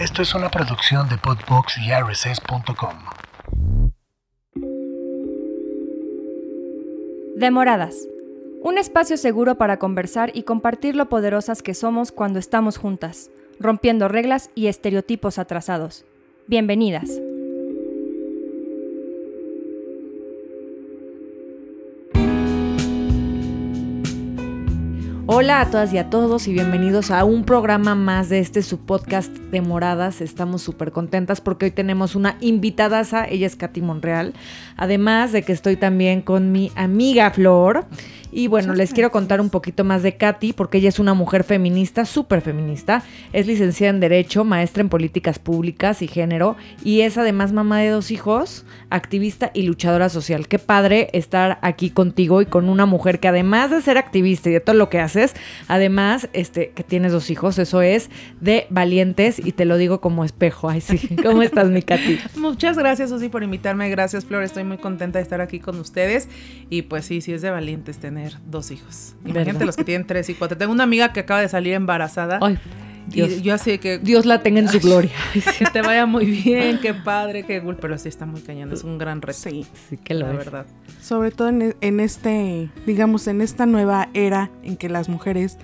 Esto es una producción de Podbox y RSS.com. Demoradas. Un espacio seguro para conversar y compartir lo poderosas que somos cuando estamos juntas, rompiendo reglas y estereotipos atrasados. Bienvenidas. Hola a todas y a todos y bienvenidos a un programa más de este su podcast de moradas. Estamos súper contentas porque hoy tenemos una invitadaza, ella es Katy Monreal. Además de que estoy también con mi amiga Flor. Y bueno, les quiero contar un poquito más de Katy, porque ella es una mujer feminista, súper feminista. Es licenciada en Derecho, maestra en Políticas Públicas y Género, y es además mamá de dos hijos, activista y luchadora social. Qué padre estar aquí contigo y con una mujer que además de ser activista y de todo lo que haces, además, este, que tienes dos hijos, eso es de valientes, y te lo digo como espejo. Ay, sí. ¿Cómo estás, mi Katy? Muchas gracias, Susi, por invitarme. Gracias, Flor. Estoy muy contenta de estar aquí con ustedes. Y pues sí, sí es de valientes tener dos hijos. Imagínate los que tienen tres y cuatro. Tengo una amiga que acaba de salir embarazada. Ay, Dios. Y yo así que... Dios la tenga en su gloria. que te vaya muy bien, qué padre, qué cool. Pero sí está muy cañón, es un gran reto. Sí, sí que lo la es. verdad. Sobre todo en, en este, digamos, en esta nueva era en que las mujeres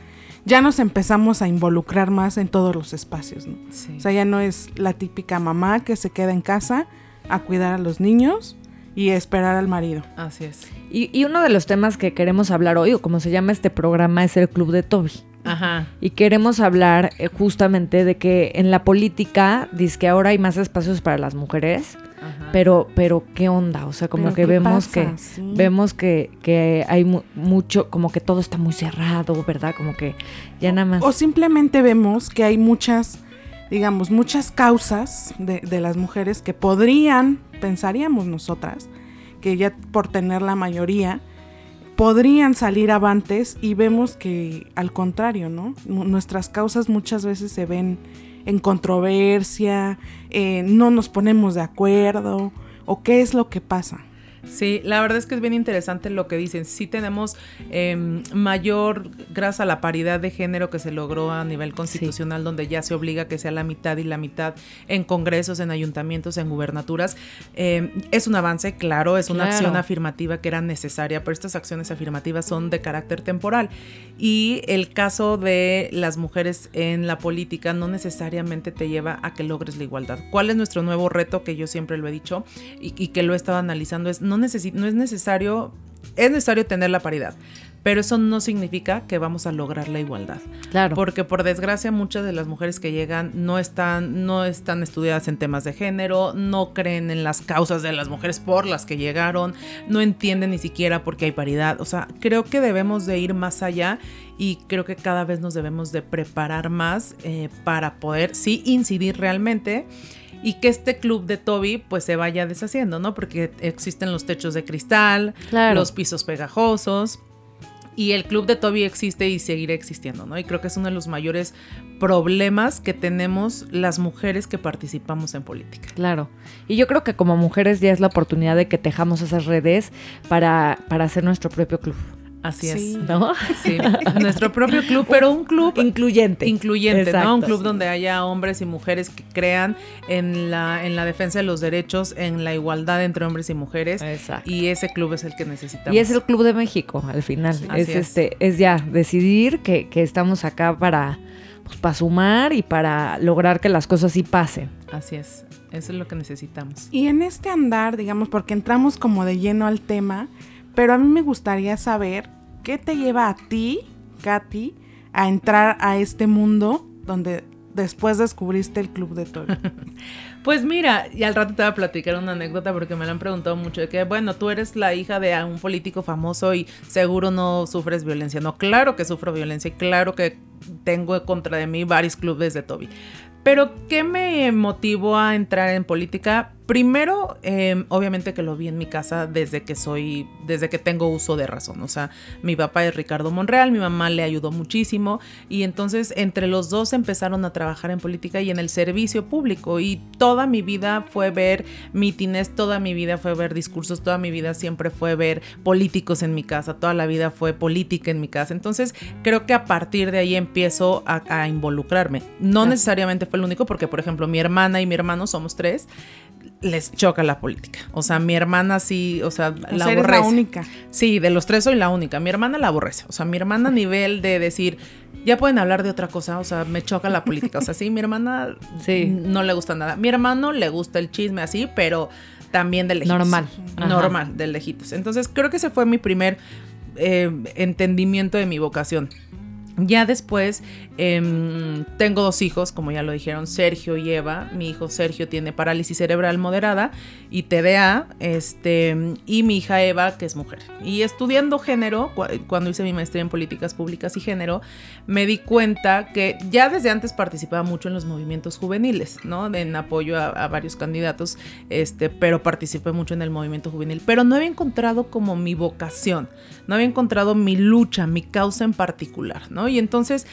ya nos empezamos a involucrar más en todos los espacios, ¿no? Sí. O sea, ya no es la típica mamá que se queda en casa a cuidar a los niños y esperar al marido. Así es. Y, y uno de los temas que queremos hablar hoy, o como se llama este programa, es el Club de Toby. Ajá. Y queremos hablar eh, justamente de que en la política, dice que ahora hay más espacios para las mujeres, Ajá. pero, pero ¿qué onda? O sea, como ¿Pero que vemos que Sí. vemos que, que hay mu- mucho, como que todo está muy cerrado, ¿verdad? Como que ya nada más. O simplemente vemos que hay muchas, digamos, muchas causas de, de las mujeres que podrían, pensaríamos nosotras, que ya por tener la mayoría, podrían salir avantes y vemos que al contrario, ¿no? Nu- Nuestras causas muchas veces se ven en controversia, eh, no nos ponemos de acuerdo, o qué es lo que pasa. Sí, la verdad es que es bien interesante lo que dicen. Sí tenemos eh, mayor, gracias a la paridad de género que se logró a nivel constitucional, donde ya se obliga que sea la mitad y la mitad en congresos, en ayuntamientos, en gubernaturas. Eh, es un avance, claro, es una Claro. acción afirmativa que era necesaria, pero estas acciones afirmativas son de carácter temporal. Y el caso de las mujeres en la política no necesariamente te lleva a que logres la igualdad. ¿Cuál es nuestro nuevo reto que yo siempre lo he dicho y, y que lo he estado analizando? Es no, necesi- no es necesario, es necesario tener la paridad, pero eso no significa que vamos a lograr la igualdad. claro. Porque por desgracia muchas de las mujeres que llegan no están, no están estudiadas en temas de género, no creen en las causas de las mujeres por las que llegaron, no entienden ni siquiera por qué hay paridad. O sea, creo que debemos de ir más allá y creo que cada vez nos debemos de preparar más eh, para poder, sí, incidir realmente y que este club de Toby pues se vaya deshaciendo, ¿no? Porque existen los techos de cristal, Claro. los pisos pegajosos. Y el club de Toby existe y seguirá existiendo, ¿no? Y creo que es uno de los mayores problemas que tenemos las mujeres que participamos en política. Claro. Y yo creo que como mujeres ya es la oportunidad de que tejamos esas redes para, para hacer nuestro propio club. Así Sí. es. ¿No? Sí, nuestro propio club, pero un club Incluyente. incluyente, Exacto, ¿no? Un club sí. donde haya hombres y mujeres que crean en la, en la defensa de los derechos, en la igualdad entre hombres y mujeres. Exacto. Y ese club es el que necesitamos. Y es el Club de México, al final. Es. este, es ya decidir que, que estamos acá para, pues, para sumar y para lograr que las cosas sí pasen. Así es. Eso es lo que necesitamos. Y en este andar, digamos, porque entramos como de lleno al tema, pero a mí me gustaría saber qué te lleva a ti, Katy, a entrar a este mundo donde después descubriste el club de Toby. Pues mira, y al rato te voy a platicar una anécdota porque me lo han preguntado mucho de que, bueno, tú eres la hija de un político famoso y seguro no sufres violencia. No, claro que sufro violencia y claro que tengo contra de mí varios clubes de Toby. Pero, ¿qué me motivó a entrar en política? Primero, eh, obviamente que lo vi en mi casa desde que soy, desde que tengo uso de razón. O sea, mi papá es Ricardo Monreal, mi mamá le ayudó muchísimo y entonces entre los dos empezaron a trabajar en política y en el servicio público. Y toda mi vida fue ver mítines, toda mi vida fue ver discursos, toda mi vida siempre fue ver políticos en mi casa, toda la vida fue política en mi casa. Entonces, creo que a partir de ahí empiezo a, a involucrarme. No necesariamente fue el único, porque por ejemplo, mi hermana y mi hermano somos tres les choca la política. O sea, mi hermana sí, o sea, O la sea, eres aborrece. la única. Sí, de los tres soy la única. Mi hermana la aborrece. O sea, mi hermana a nivel de decir, ya pueden hablar de otra cosa, o sea, me choca la política. O sea, sí, mi hermana Sí. no le gusta nada. Mi hermano le gusta el chisme así, pero también de lejitos. Normal. Ajá. Normal, de lejitos. Entonces, creo que ese fue mi primer eh, entendimiento de mi vocación. Ya después em, tengo dos hijos, como ya lo dijeron, Sergio y Eva. Mi hijo Sergio tiene parálisis cerebral moderada y TDA, este, y mi hija Eva, que es mujer. Y estudiando género, cu- cuando hice mi maestría en políticas públicas y género, me di cuenta que ya desde antes participaba mucho en los movimientos juveniles, ¿no? En apoyo a, a varios candidatos, este, pero participé mucho en el movimiento juvenil. Pero no había encontrado como mi vocación, no había encontrado mi lucha, mi causa en particular, ¿no? Y entonces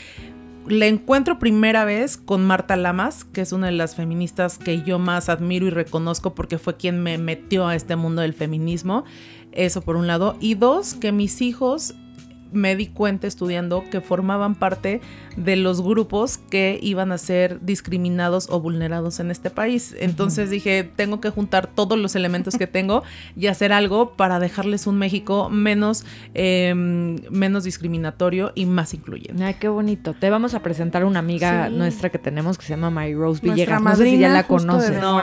le encuentro primera vez con Marta Lamas, que es una de las feministas que yo más admiro y reconozco porque fue quien me metió a este mundo del feminismo. Eso por un lado. Y dos, que mis hijos me di cuenta estudiando que formaban parte de los grupos que iban a ser discriminados o vulnerados en este país. Entonces dije, tengo que juntar todos los elementos que tengo y hacer algo para dejarles un México menos, eh, menos discriminatorio y más incluyente. Ay, qué bonito. Te vamos a presentar una amiga Sí. nuestra que tenemos que se llama Mary Rose Nuestra Villegas. No sé si ya la conoces. No.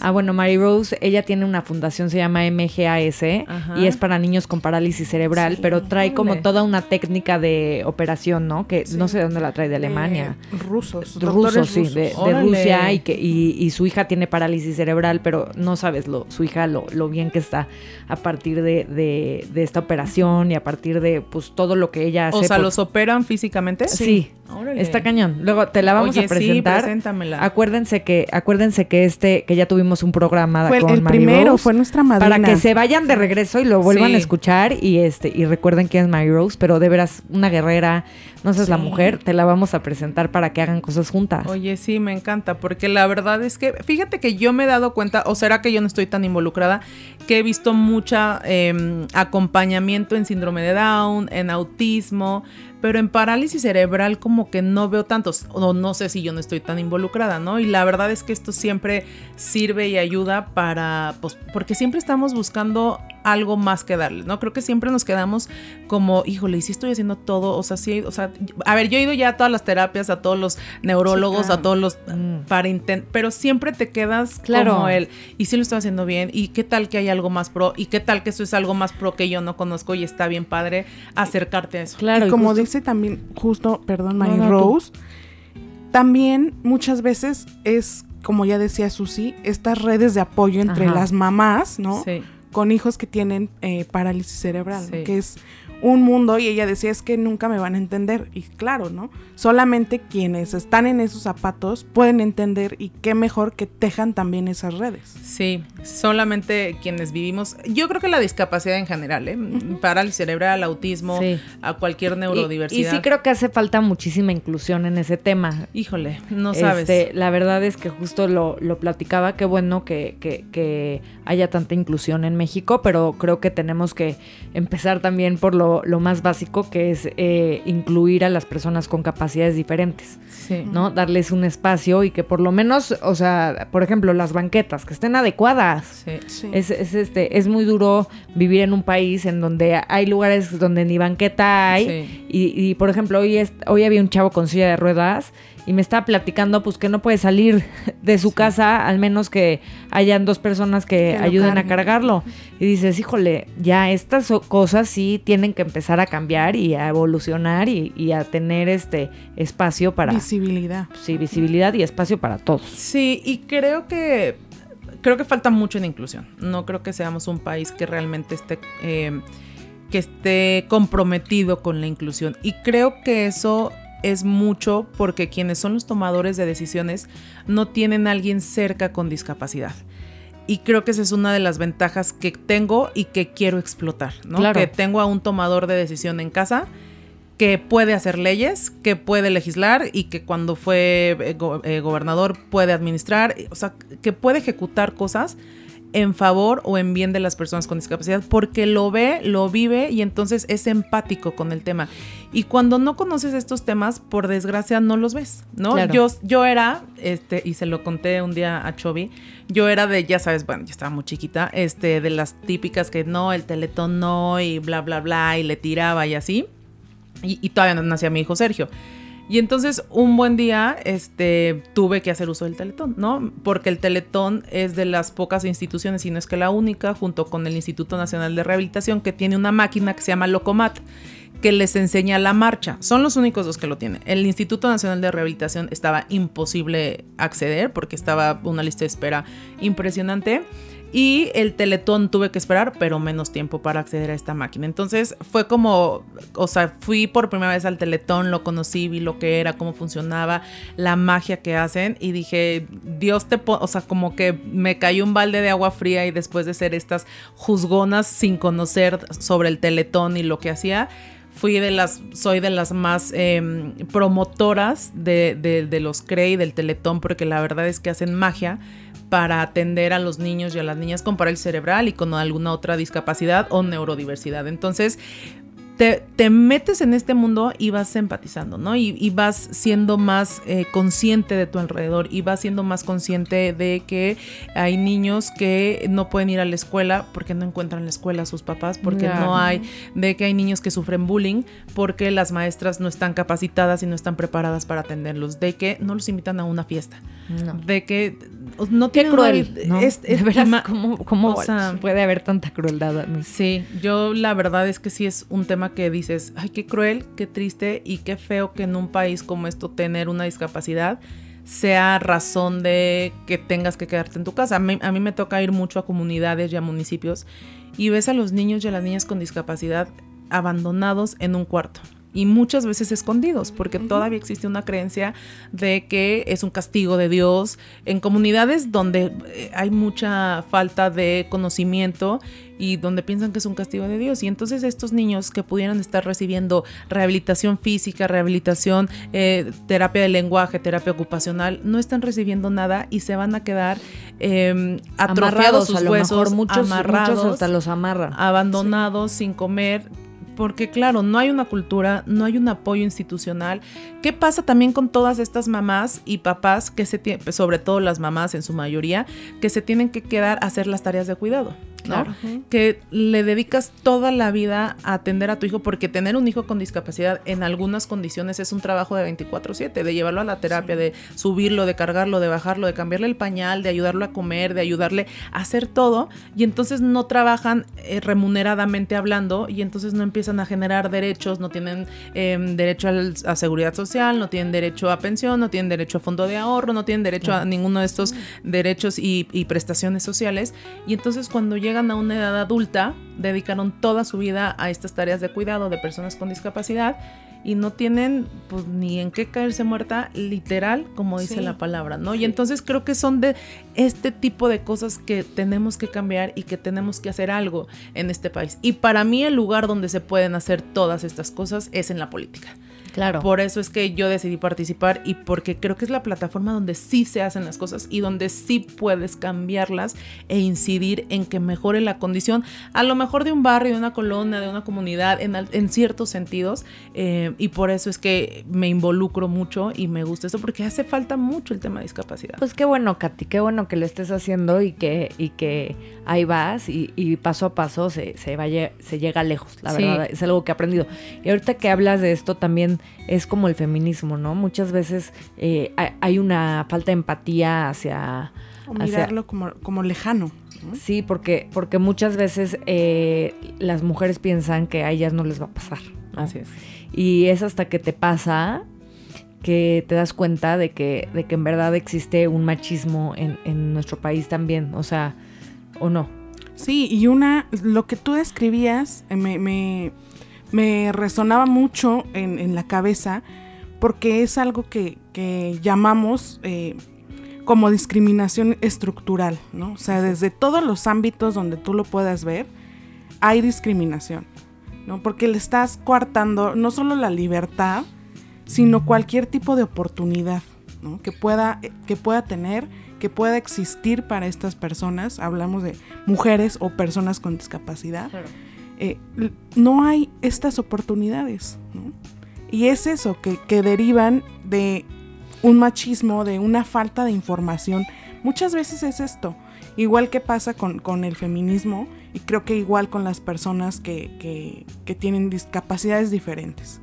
Ah, bueno, Mary Rose, ella tiene una fundación, se llama MGAS, Ajá. y es para niños con parálisis cerebral, Sí, pero trae como toda una técnica de operación, ¿no? Que no sé de dónde la trae, de Alemania. Eh, rusos. rusos, sí, rusos. de. Rusia y que y, y su hija tiene parálisis cerebral, pero no sabes lo, su hija lo, lo bien que está a partir de, de- de esta operación y a partir de pues todo lo que ella hace. O sea, por- ¿los operan físicamente? Sí. Órale. Está cañón. Luego te la vamos Oye, a presentar. Sí, preséntamela. Acuérdense que, acuérdense que este, que ya tuvimos un programa Fue con el Mary primero, Rose, fue nuestra madrina. para que se vayan de regreso y lo vuelvan Sí. a escuchar y este, y recuerden quién es Mary Rose, pero de veras, una guerrera, no seas la mujer, te la vamos a presentar para que hagan cosas juntas. Oye, sí, me encanta, porque la verdad es que, fíjate que yo me he dado cuenta, o será que yo no estoy tan involucrada, que he visto mucha eh, acompañamiento en síndrome de Down, en autismo, pero en parálisis cerebral como que no veo tantos, o no sé si yo no estoy tan involucrada, ¿no? Y la verdad es que esto siempre sirve y ayuda para, pues, porque siempre estamos buscando algo más que darles, ¿no? Creo que siempre nos quedamos como, híjole, y si estoy haciendo todo, o sea, sí, o sea, a ver, yo he ido ya a todas las terapias, a todos los neurólogos, claro. a todos los, Mm. para intentar, pero siempre te quedas Claro. como él, y si lo estoy haciendo bien, y qué tal que hay algo más pro, y qué tal que eso es algo más pro que yo no conozco y está bien padre acercarte a eso. Claro, y como justo- dice también, justo, perdón, Mary no. Rose, también muchas veces es, como ya decía Susi, estas redes de apoyo entre Ajá. las mamás, ¿no? Sí. Con hijos que tienen eh, parálisis cerebral, que es un mundo y ella decía es que nunca me van a entender y claro, ¿no? Solamente quienes están en esos zapatos pueden entender y qué mejor que tejan también esas redes. Sí, solamente quienes vivimos, yo creo que la discapacidad en general, ¿eh? parálisis cerebral, autismo, Sí. a cualquier neurodiversidad. y sí creo que hace falta muchísima inclusión en ese tema. Híjole, no sabes. Este, la verdad es que justo lo, lo platicaba, qué bueno que, que- que haya tanta inclusión en México, pero creo que tenemos que empezar también por lo, lo más básico, que es eh, incluir a las personas con capacidades diferentes, sí. ¿no? Darles un espacio y que por lo menos, o sea, por ejemplo, las banquetas, que estén adecuadas. Sí. Sí. Es, es, este, es muy duro vivir en un país en donde hay lugares donde ni banqueta hay. Y, y, por ejemplo, hoy, es- hoy había un chavo con silla de ruedas y me estaba platicando pues que no puede salir de su casa al menos que hayan dos personas que, ayuden a cargarlo. Y dices, híjole, ya estas cosas sí tienen que empezar a cambiar y a evolucionar y, y a tener este espacio para... Visibilidad. Sí, visibilidad y espacio para todos. Sí, y creo que creo que falta mucho en inclusión. No creo que seamos un país que realmente esté eh, que esté comprometido con la inclusión. Y creo que eso es mucho porque quienes son los tomadores de decisiones no tienen a alguien cerca con discapacidad. Y creo que esa es una de las ventajas que tengo y que quiero explotar, ¿no? Claro. Que tengo a un tomador de decisión en casa que puede hacer leyes, que puede legislar y que cuando fue eh, go- eh, gobernador puede administrar, o sea, que puede ejecutar cosas en favor o en bien de las personas con discapacidad porque lo ve, lo vive y entonces es empático con el tema. Y cuando no conoces estos temas, por desgracia no los ves, ¿no? Claro. Yo, yo era, este, y se lo conté un día a Chovy, yo era de, ya sabes, bueno, yo estaba muy chiquita, este, de las típicas que no, el teletón no, y bla, bla, bla, y le tiraba y así. Y, y todavía no nacía mi hijo Sergio. Y entonces un buen día este, tuve que hacer uso del Teletón, ¿no? Porque el Teletón es de las pocas instituciones, y no es que la única, junto con el Instituto Nacional de Rehabilitación, que tiene una máquina que se llama Locomat, que les enseña la marcha. Son los únicos dos que lo tienen. El Instituto Nacional de Rehabilitación estaba imposible acceder porque estaba una lista de espera impresionante. Y el Teletón tuve que esperar, pero menos tiempo para acceder a esta máquina. Entonces fue como, o sea, fui por primera vez al Teletón, lo conocí, vi lo que era, cómo funcionaba, la magia que hacen y dije, Dios te, po-", o sea, como que me cayó un balde de agua fría y después de ser estas juzgonas sin conocer sobre el Teletón y lo que hacía, fui de las, soy de las más em, promotoras de, de- de los CREI, del Teletón, porque la verdad es que hacen magia para atender a los niños y a las niñas con parálisis cerebral y con alguna otra discapacidad o neurodiversidad. Entonces, te, te metes en este mundo y vas empatizando, ¿no? Y, y vas siendo más eh, consciente de tu alrededor y vas siendo más consciente de que hay niños que no pueden ir a la escuela porque no encuentran la escuela a sus papás, porque Claro. no hay, de que hay niños que sufren bullying porque las maestras no están capacitadas y no están preparadas para atenderlos, de que no los invitan a una fiesta, No. de que no Qué cruel, ¿no? es- es- de veras, ima- ¿cómo, cómo o sea, puede haber tanta crueldad a mí? Sí, yo la verdad es que sí es un tema que dices, ay, qué cruel, qué triste y qué feo que en un país como esto tener una discapacidad sea razón de que tengas que quedarte en tu casa. A mí, a mí me toca ir mucho a comunidades y a municipios y ves a los niños y a las niñas con discapacidad abandonados en un cuarto. Y muchas veces escondidos, porque todavía existe una creencia de que es un castigo de Dios. En comunidades donde eh, hay mucha falta de conocimiento y donde piensan que es un castigo de Dios. Y entonces estos niños que pudieran estar recibiendo rehabilitación física, rehabilitación, eh, terapia de lenguaje, terapia ocupacional, no están recibiendo nada y se van a quedar eh, atrofiados sus a lo huesos, mejor muchos, amarrados, muchos hasta los amarran. abandonados, sin comer. Porque claro, no hay una cultura, no hay un apoyo institucional. ¿Qué pasa también con todas estas mamás y papás que se sobre todo las mamás en su mayoría, que se tienen que quedar a hacer las tareas de cuidado? ¿No? Claro. Que le dedicas toda la vida a atender a tu hijo, porque tener un hijo con discapacidad en algunas condiciones es un trabajo de 24/7, de llevarlo a la terapia, de subirlo, de cargarlo, de bajarlo, de cambiarle el pañal, de ayudarlo a comer, de ayudarle a hacer todo, y entonces no trabajan eh, remuneradamente hablando, y entonces no empiezan a generar derechos, no tienen eh, derecho al- a seguridad social, no tienen derecho a pensión, no tienen derecho a fondo de ahorro, no tienen derecho a ninguno de estos derechos y, y prestaciones sociales, y entonces cuando llegan a una edad adulta, dedicaron toda su vida a estas tareas de cuidado de personas con discapacidad y no tienen pues ni en qué caerse muerta literal como dice Sí. la palabra, ¿no? Y entonces creo que son de este tipo de cosas que tenemos que cambiar y que tenemos que hacer algo en este país. Y para mí el lugar donde se pueden hacer todas estas cosas es en la política. Claro. Por eso es que yo decidí participar y porque creo que es la plataforma donde sí se hacen las cosas y donde sí puedes cambiarlas e incidir en que mejore la condición, a lo mejor de un barrio, de una colonia, de una comunidad, en, en ciertos sentidos. eh, y por eso es que me involucro mucho y me gusta esto, porque hace falta mucho el tema de discapacidad. Pues qué bueno, Katy, qué bueno que lo estés haciendo y que, y que ahí vas y, y paso a paso se, se, vaya, se llega lejos, la Sí. verdad, es algo que he aprendido. Y ahorita que hablas de esto también es como el feminismo, ¿no? Muchas veces eh, hay- una falta de empatía hacia... O hacia- mirarlo como, como lejano. ¿no? Sí, porque, porque muchas veces eh, las mujeres piensan que a ellas no les va a pasar. Así es. Y es hasta que te pasa que te das cuenta de que, de que en verdad existe un machismo en, en nuestro país también. O sea, o no. Sí, y una, lo que tú describías eh, me, me, me resonaba mucho en, en la cabeza porque es algo que, llamamos eh, como discriminación estructural, ¿no? O sea, desde todos los ámbitos donde tú lo puedas ver, hay discriminación, ¿no? Porque le estás coartando no solo la libertad, sino cualquier tipo de oportunidad. Que pueda, que pueda tener, que pueda existir para estas personas, hablamos de mujeres o personas con discapacidad, eh, no hay estas oportunidades, ¿no? Y es eso, que, que derivan de un machismo, de una falta de información. Muchas veces es esto, igual que pasa con, con el feminismo y creo que igual con las personas que, que- que tienen discapacidades diferentes,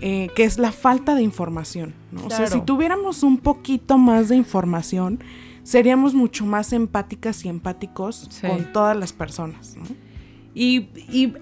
eh, que es la falta de información. ¿no? O sea, si tuviéramos un poquito más de información, seríamos mucho más empáticas y empáticos Sí. con todas las personas. ¿no? Y, y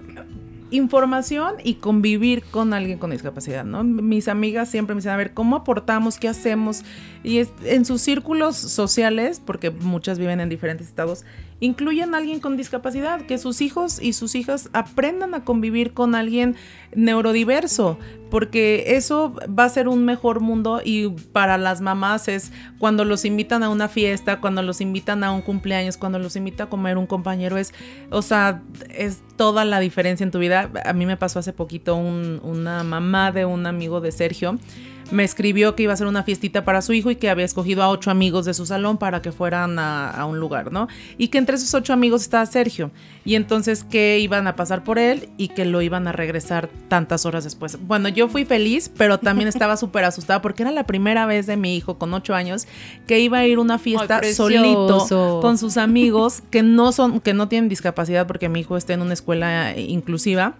información y convivir con alguien con discapacidad, ¿no? Mis amigas siempre me dicen, a ver, ¿cómo aportamos? ¿Qué hacemos? Y es, en sus círculos sociales, porque muchas viven en diferentes estados, incluyen a alguien con discapacidad, que sus hijos y sus hijas aprendan a convivir con alguien neurodiverso, porque eso va a ser un mejor mundo y para las mamás es cuando los invitan a una fiesta, cuando los invitan a un cumpleaños, cuando los invita a comer un compañero, es, o sea, es toda la diferencia en tu vida. A mí me pasó hace poquito un- una mamá de un amigo de Sergio. Me escribió que iba a hacer una fiestita para su hijo y que había escogido a ocho amigos de su salón para que fueran a, a un lugar, ¿no? Y que entre esos ocho amigos estaba Sergio. Y entonces que iban a pasar por él y que lo iban a regresar tantas horas después. Bueno, yo fui feliz, pero también estaba súper asustada porque era la primera vez de mi hijo con ocho años que iba a ir a una fiesta Ay, solito con sus amigos que no son, que no tienen discapacidad porque mi hijo está en una escuela eh, inclusiva.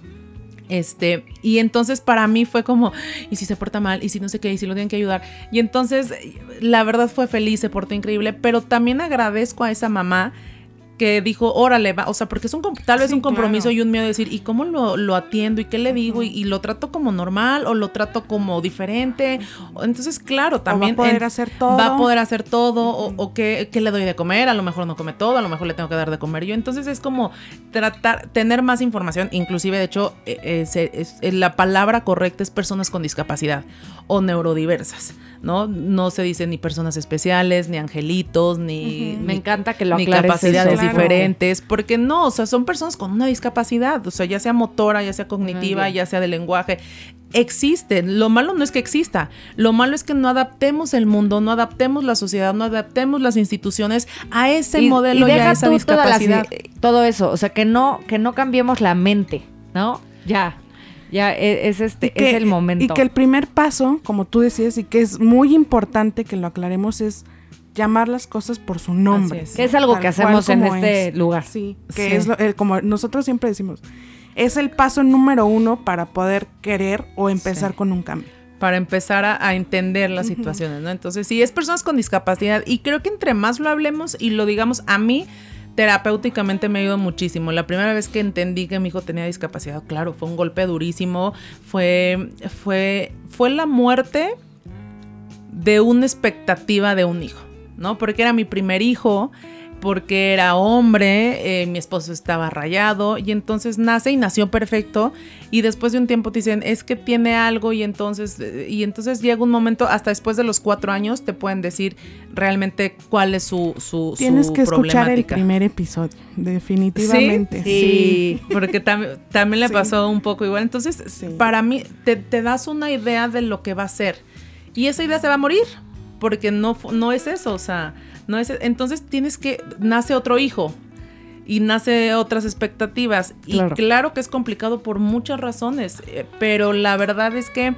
Este, y entonces para mí fue como, y si se porta mal, y si no sé qué, y si lo tienen que ayudar. Y entonces, la verdad fue feliz, se portó increíble, pero también agradezco a esa mamá que dijo, órale, va, o sea, porque es un, tal vez Sí, un compromiso claro. y un miedo de decir, ¿y cómo lo, lo atiendo? ¿Y qué le digo? ¿Y, y lo trato como normal o lo trato como diferente? Entonces, claro, también... o va a poder en- hacer todo. Va a poder hacer todo, o, o qué, qué le doy de comer, a lo mejor no come todo, a lo mejor le tengo que dar de comer yo. Entonces es como tratar, tener más información, inclusive de hecho, eh, eh, se- es- eh, la palabra correcta es personas con discapacidad o neurodiversas, ¿no? No se dice ni personas especiales, ni angelitos, ni... Me encanta que lo ni capacidades eso. Claro. diferentes, porque no, o sea, son personas con una discapacidad, o sea, ya sea motora, ya sea cognitiva, ya sea de lenguaje, existen. Lo malo no es que exista, lo malo es que no adaptemos el mundo, no adaptemos la sociedad, no adaptemos las instituciones a ese Y- modelo y y a esa las- discapacidad. todo eso, o sea, que no que no cambiemos la mente, ¿no? Ya. Ya e- es este que- es el momento. Y que el primer paso, como tú decías, y que es muy importante que lo aclaremos, es llamar las cosas por su nombre. Es. Que es algo que hacemos en este es. lugar. Sí, que Sí. es lo- el- como nosotros siempre decimos, es el paso número uno para poder querer o empezar Sí. con un cambio. para empezar a, a entender las situaciones, ¿no? Entonces, sí, es personas con discapacidad y creo que entre más lo hablemos y lo digamos, a mí terapéuticamente me ido muchísimo. La primera vez que entendí que mi hijo tenía discapacidad, claro, fue un golpe durísimo, fue, fue, fue la muerte de una expectativa de un hijo, ¿no? Porque era mi primer hijo, porque era hombre, eh, mi esposo estaba rayado y entonces nace y nació perfecto y después de un tiempo te dicen es que tiene algo y entonces eh, y entonces llega un momento hasta después de los cuatro años te pueden decir realmente cuál es su su Tienes su que escuchar el primer episodio, definitivamente. Sí. Porque tam- también le Sí. pasó un poco igual. Entonces, para mí, te, te das una idea de lo que va a ser. Y esa idea se va a morir. Porque no, no es eso. O sea, no es. Entonces tienes que. Nace otro hijo. Y nace otras expectativas. Y Claro. que es complicado por muchas razones. eh, Pero la verdad es que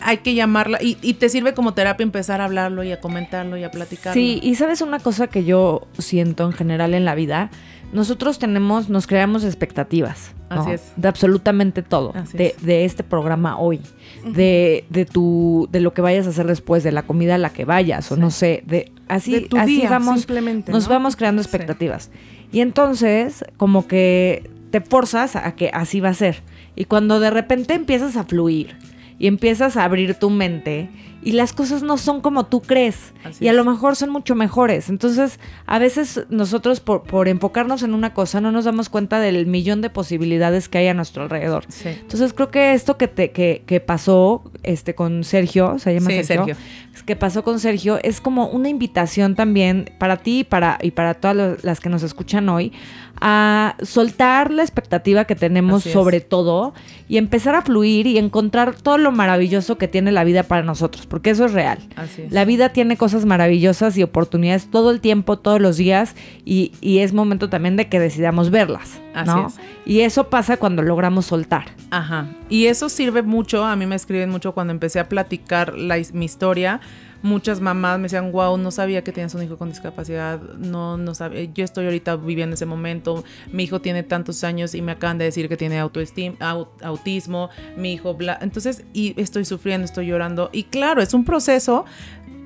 hay que llamarla. Y, y te sirve como terapia empezar a hablarlo y a comentarlo y a platicarlo. Sí, y sabes una cosa que yo siento en general en la vida, nosotros tenemos, nos creamos expectativas. ¿no? Así es. De absolutamente todo. Así De, es. de este programa hoy. De, de tu, de lo que vayas a hacer después, de la comida a la que vayas, o no sé, de así, de tu así día, vamos, simplemente. nos ¿no? vamos creando Sí. expectativas. Y entonces, como que te forzas a que así va a ser. Y cuando de repente empiezas a fluir y empiezas a abrir tu mente y las cosas no son como tú crees Así y a es. lo mejor son mucho mejores. Entonces, a veces nosotros por, por enfocarnos en una cosa no nos damos cuenta del millón de posibilidades que hay a nuestro alrededor. Sí. Entonces creo que esto que te que, que pasó este con Sergio, se llama Sí, Sergio, Sergio. Que pasó con Sergio es como una invitación también para ti y para y para todas las que nos escuchan hoy a soltar la expectativa que tenemos sobre todo y empezar a fluir y encontrar todo lo maravilloso que tiene la vida para nosotros, porque eso es real. Así es. La vida tiene cosas maravillosas y oportunidades todo el tiempo, todos los días, y, y es momento también de que decidamos verlas. Así ¿no? es. Y eso pasa cuando logramos soltar. Ajá. Y eso sirve mucho, a mí me escriben mucho cuando empecé a platicar la mi historia. Muchas mamás me decían, wow, no sabía que tienes un hijo con discapacidad, no, no sabía, yo estoy ahorita viviendo ese momento, mi hijo tiene tantos años y me acaban de decir que tiene autoestima, au- autismo, mi hijo, bla, entonces, y estoy sufriendo, estoy llorando, y claro, es un proceso,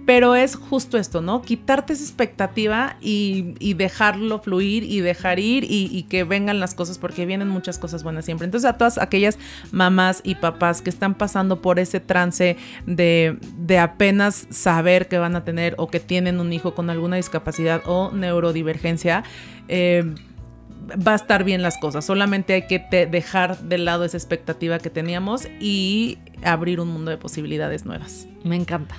pero es justo esto, ¿no? Quitarte esa expectativa y, dejarlo fluir y dejar ir y, que vengan las cosas porque vienen muchas cosas buenas siempre. Entonces a todas aquellas mamás y papás que están pasando por ese trance de, apenas saber que van a tener o que tienen un hijo con alguna discapacidad o neurodivergencia, eh, va a estar bien las cosas. Solamente hay que dejar de lado esa expectativa que teníamos y abrir un mundo de posibilidades nuevas. Me encanta.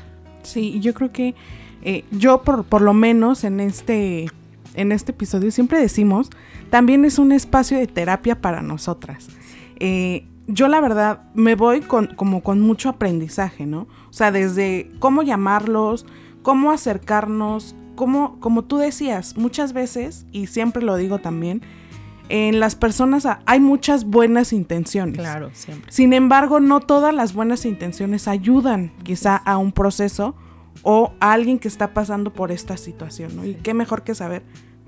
Sí, yo creo que eh, yo por, por lo menos en este, en este episodio siempre decimos, también es un espacio de terapia para nosotras. Eh, yo la verdad me voy con, como con mucho aprendizaje, ¿no? O sea, desde cómo llamarlos, cómo acercarnos, cómo, como tú decías, muchas veces, y siempre lo digo también, en las personas hay muchas buenas intenciones. Claro, siempre. Sin embargo, no todas las buenas intenciones ayudan quizá a un proceso o a alguien que está pasando por esta situación, ¿no? Y qué mejor que saber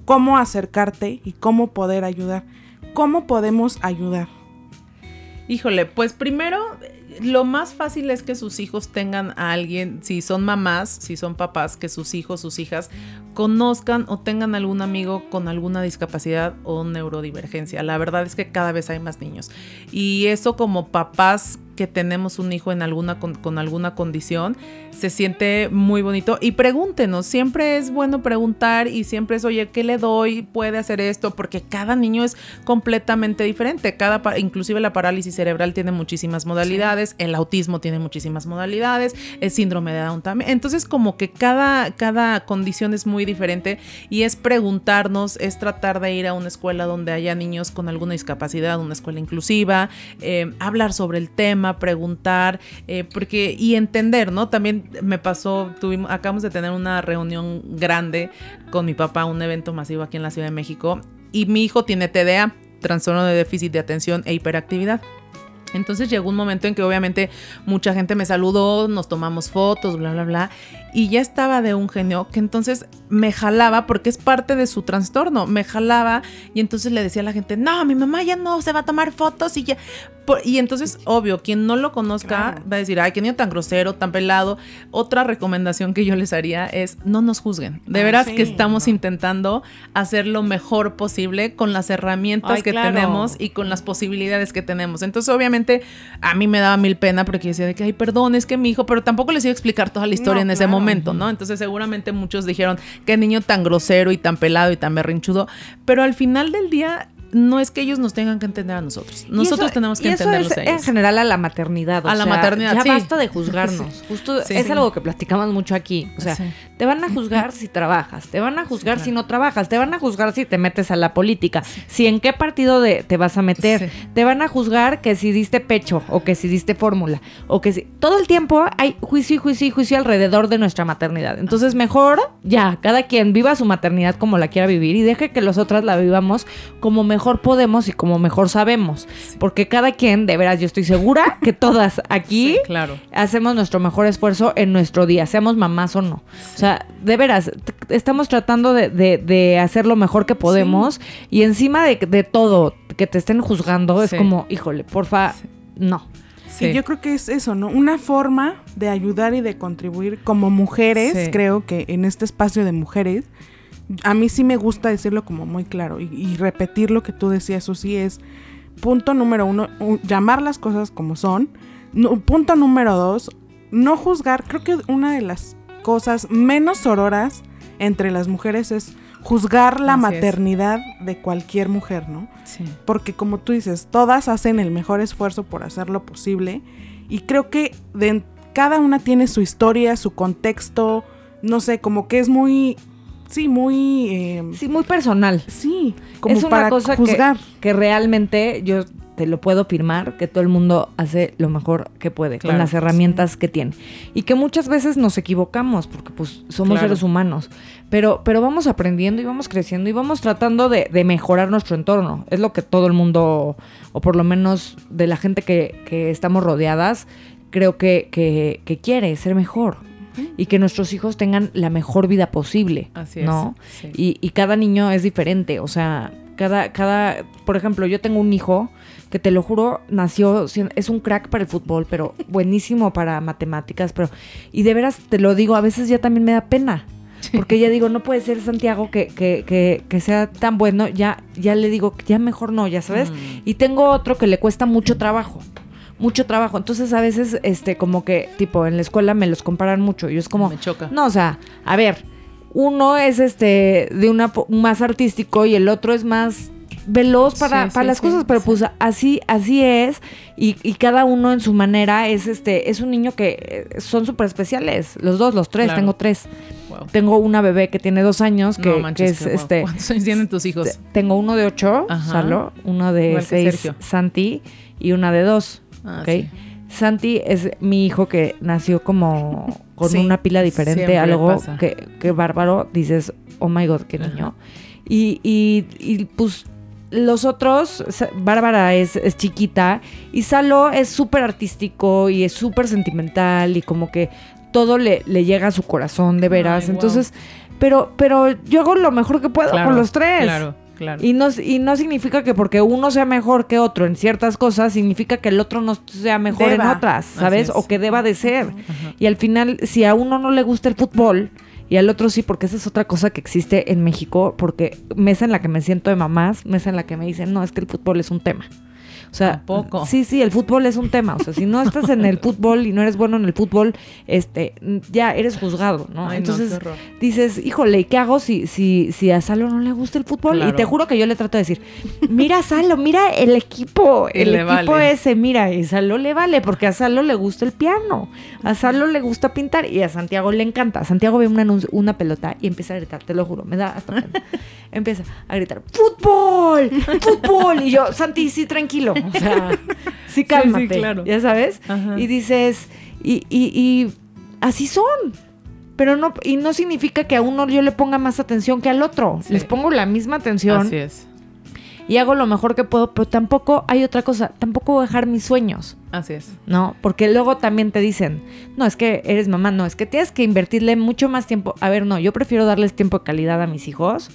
cómo acercarte y cómo poder ayudar. ¿Cómo podemos ayudar? Híjole, pues primero, lo más fácil es que sus hijos tengan a alguien, si son mamás, si son papás, que sus hijos, sus hijas conozcan o tengan algún amigo con alguna discapacidad o neurodivergencia. La verdad es que cada vez hay más niños. Y eso como papás que tenemos un hijo en alguna con, con alguna condición, se siente muy bonito. Y pregúntenos, siempre es bueno preguntar y siempre es, oye, ¿qué le doy? ¿Puede hacer esto? Porque cada niño es completamente diferente. Cada, inclusive la parálisis cerebral tiene muchísimas modalidades, el autismo tiene muchísimas modalidades, el síndrome de Down también. Entonces, como que cada, cada condición es muy diferente y es preguntarnos, es tratar de ir a una escuela donde haya niños con alguna discapacidad, una escuela inclusiva, eh, hablar sobre el tema, preguntar, eh, porque y entender, ¿no? También me pasó, tuvimos, acabamos de tener una reunión grande con mi papá, un evento masivo aquí en la Ciudad de México, y mi hijo tiene TDA, trastorno de déficit de atención e hiperactividad. Entonces llegó un momento en que obviamente mucha gente me saludó, nos tomamos fotos, bla, bla, bla. Y ya estaba de un genio que entonces me jalaba, porque es parte de su trastorno, me jalaba y entonces le decía a la gente, no, mi mamá ya no se va a tomar fotos y ya. Por- y entonces, obvio, quien no lo conozca Claro. va a decir, ay, qué niño tan grosero, tan pelado. Otra recomendación que yo les haría es, no nos juzguen. De veras sí, que estamos no. intentando hacer lo mejor posible con las herramientas Ay, que claro. tenemos y con las posibilidades que tenemos. Entonces, obviamente, a mí me daba mil pena porque decía de que, ay, perdón, es que mi hijo, pero tampoco les iba a explicar toda la historia No, en ese claro. momento, ¿no? Entonces, seguramente muchos dijeron, qué niño tan grosero y tan pelado y tan berrinchudo. Pero al final del día, no es que ellos nos tengan que entender a nosotros. Nosotros eso- tenemos que y eso entenderlos es a en ellos. general a la maternidad. o A la maternidad, Ya sí. basta de juzgarnos. Justo Sí. es algo que platicamos mucho aquí. O sea, te van a juzgar si trabajas, te van a juzgar si no trabajas, te van a juzgar si te metes a la política, si en qué partido de, te vas a meter, te van a juzgar que si diste pecho o que si diste fórmula o que si todo el tiempo hay juicio y juicio y juicio alrededor de nuestra maternidad. Entonces mejor ya, cada quien viva su maternidad como la quiera vivir y deje que los otras la vivamos como mejor podemos y como mejor sabemos, porque cada quien, de veras, yo estoy segura que todas aquí Sí, claro. hacemos nuestro mejor esfuerzo en nuestro día, seamos mamás o no. O sea, de veras, estamos tratando de, de- de hacer lo mejor que podemos y encima de, de todo que te estén juzgando, es como, híjole, porfa, no. Sí. Y yo creo que es eso, ¿no? Una forma de ayudar y de contribuir como mujeres, Sí. creo que en este espacio de mujeres, a mí sí me gusta decirlo como muy claro y, y repetir lo que tú decías, eso sí es punto número uno, llamar las cosas como son. Punto número dos, no juzgar, creo que una de las cosas menos sororas entre las mujeres es juzgar la Así es. maternidad de cualquier mujer, ¿no? Sí. Porque como tú dices, todas hacen el mejor esfuerzo por hacer lo posible y creo que de, cada una tiene su historia, su contexto, no sé, como que es muy, sí, muy, eh, Sí, muy personal. sí, como es una para cosa que, juzgar. que realmente yo te lo puedo afirmar, que todo el mundo hace lo mejor que puede, Claro, con las herramientas que tiene. Y que muchas veces nos equivocamos, porque pues somos Claro. seres humanos. Pero, pero vamos aprendiendo y vamos creciendo y vamos tratando de, de mejorar nuestro entorno. Es lo que todo el mundo, o por lo menos de la gente que, que estamos rodeadas, creo que, que, que quiere ser mejor. Y que nuestros hijos tengan la mejor vida posible. Así es. ¿no? sí. Y, y cada niño es diferente, o sea, cada, cada, por ejemplo, yo tengo un hijo que te lo juro, nació, es un crack para el fútbol, pero buenísimo para matemáticas, pero, y de veras te lo digo, a veces ya también me da pena. Porque ya digo, no puede ser Santiago que, que, que, que sea tan bueno, ya, ya le digo, ya mejor no, ya sabes. Mm. Y tengo otro que le cuesta mucho trabajo, mucho trabajo. Entonces a veces, este, como que, tipo, en la escuela me los comparan mucho. Y es como, Me choca. no, o sea, a ver, uno es este de una más artístico y el otro es más veloz para, Sí, para sí, las sí, cosas, pero pues así, así es, y, y cada uno en su manera es este, es un niño que eh, son súper especiales, los dos, los tres, Claro. tengo tres. Wow. Tengo una bebé que tiene dos años, que, no que manches, es este. ¿Cuántos años tienen tus hijos? te- Tengo uno de ocho, Ajá. Salo, uno de seis. Santi, y una de dos. Ah, ¿ok? sí. Santi es mi hijo que nació como con Sí, una pila diferente, algo que, que bárbaro, dices, oh my god, qué niño. Y, y, y, pues los otros, Bárbara es, es chiquita y Salo es súper artístico y es súper sentimental y como que todo le, le llega a su corazón de veras. Ay, wow. Entonces, pero, pero yo hago lo mejor que puedo Claro, con los tres. Claro, claro. Y no, y no significa que porque uno sea mejor que otro en ciertas cosas, significa que el otro no sea mejor en otras, ¿sabes? es. O que deba de ser. Ajá. Y al final, si a uno no le gusta el fútbol y al otro sí, porque esa es otra cosa que existe en México, porque mesa en la que me siento de mamás, mesa en la que me dicen, no, es que el fútbol es un tema. O sea, Tampoco. sí, sí, el fútbol es un tema. O sea, si no estás en el fútbol y no eres bueno en el fútbol, este, ya eres juzgado, ¿no? Ay, Entonces, dices, híjole, ¿y qué hago si, si, si a Salo no le gusta el fútbol? Claro. Y te juro que yo le trato de decir, mira Salo, mira el equipo, el equipo vale. ese, mira, y Salo le vale, porque a Salo le gusta el piano, a Salo le gusta pintar y a Santiago le encanta. Santiago ve un anuncio- una pelota y empieza a gritar, te lo juro, me da hasta pena. Empieza a gritar, ¡fútbol! ¡fútbol! Y yo, Santi, sí, tranquilo, o sea, sí, cálmate, claro. ya sabes. Ajá. Y dices, y, y, y así son. Pero no, y no significa que a uno yo le ponga más atención que al otro. Sí. Les pongo la misma atención Así es. y hago lo mejor que puedo, pero tampoco hay otra cosa, tampoco voy a dejar mis sueños, Así es. ¿no? Porque luego también te dicen, no, es que eres mamá, no, es que tienes que invertirle mucho más tiempo. A ver, no, yo prefiero darles tiempo de calidad a mis hijos.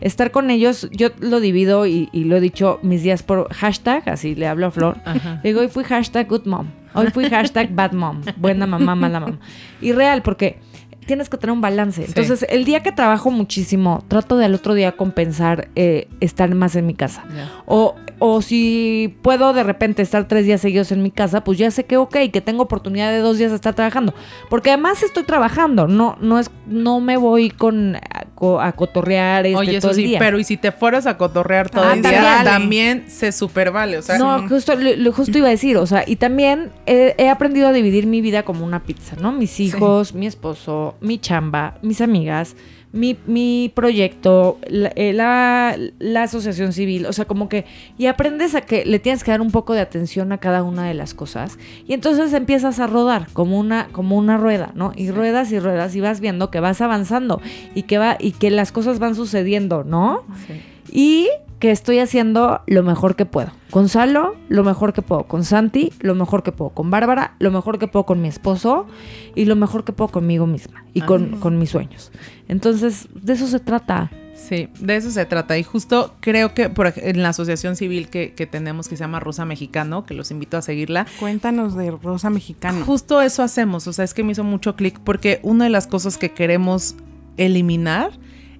Estar con ellos, yo lo divido y, y lo he dicho mis días por hashtag, así le hablo a Flor. Ajá. Le digo, hoy fui hashtag good mom. Hoy fui hashtag bad mom. Buena mamá, mala mamá. Y real, porque tienes que tener un balance. Entonces, el día que trabajo muchísimo, trato de al otro día compensar eh, estar más en mi casa. O, o si puedo de repente estar tres días seguidos en mi casa, pues ya sé que ok, que tengo oportunidad de dos días de estar trabajando. Porque además estoy trabajando, no, no es, no me voy con a, co- a cotorrear este, Oye, todo eso el sí, día. pero y si te fueras a cotorrear todo Ah, el día, también. también se super vale. O sea, no, justo, lo, justo iba a decir, o sea, y también he, he aprendido a dividir mi vida como una pizza, ¿no? Mis hijos, mi esposo, mi chamba, mis amigas, mi, mi proyecto, la, eh, la- la asociación civil, o sea, como que, y aprendes a que le tienes que dar un poco de atención a cada una de las cosas, y entonces empiezas a rodar como una, como una rueda, ¿no? Y ruedas y ruedas y vas viendo que vas avanzando y que va, y que las cosas van sucediendo, ¿no? sí. y que estoy haciendo lo mejor que puedo. Con Salo, lo mejor que puedo. Con Santi, lo mejor que puedo. Con Bárbara, lo mejor que puedo con mi esposo y lo mejor que puedo conmigo misma y con, con mis sueños. Entonces, de eso se trata. Sí, de eso se trata. Y justo creo que por, en la asociación civil que, que tenemos, que se llama Rosa Mexicano, que los invito a seguirla, Cuéntanos de Rosa Mexicano. Justo eso hacemos, o sea, es que me hizo mucho clic porque una de las cosas que queremos eliminar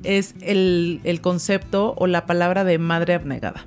es el, el concepto o la palabra de madre abnegada.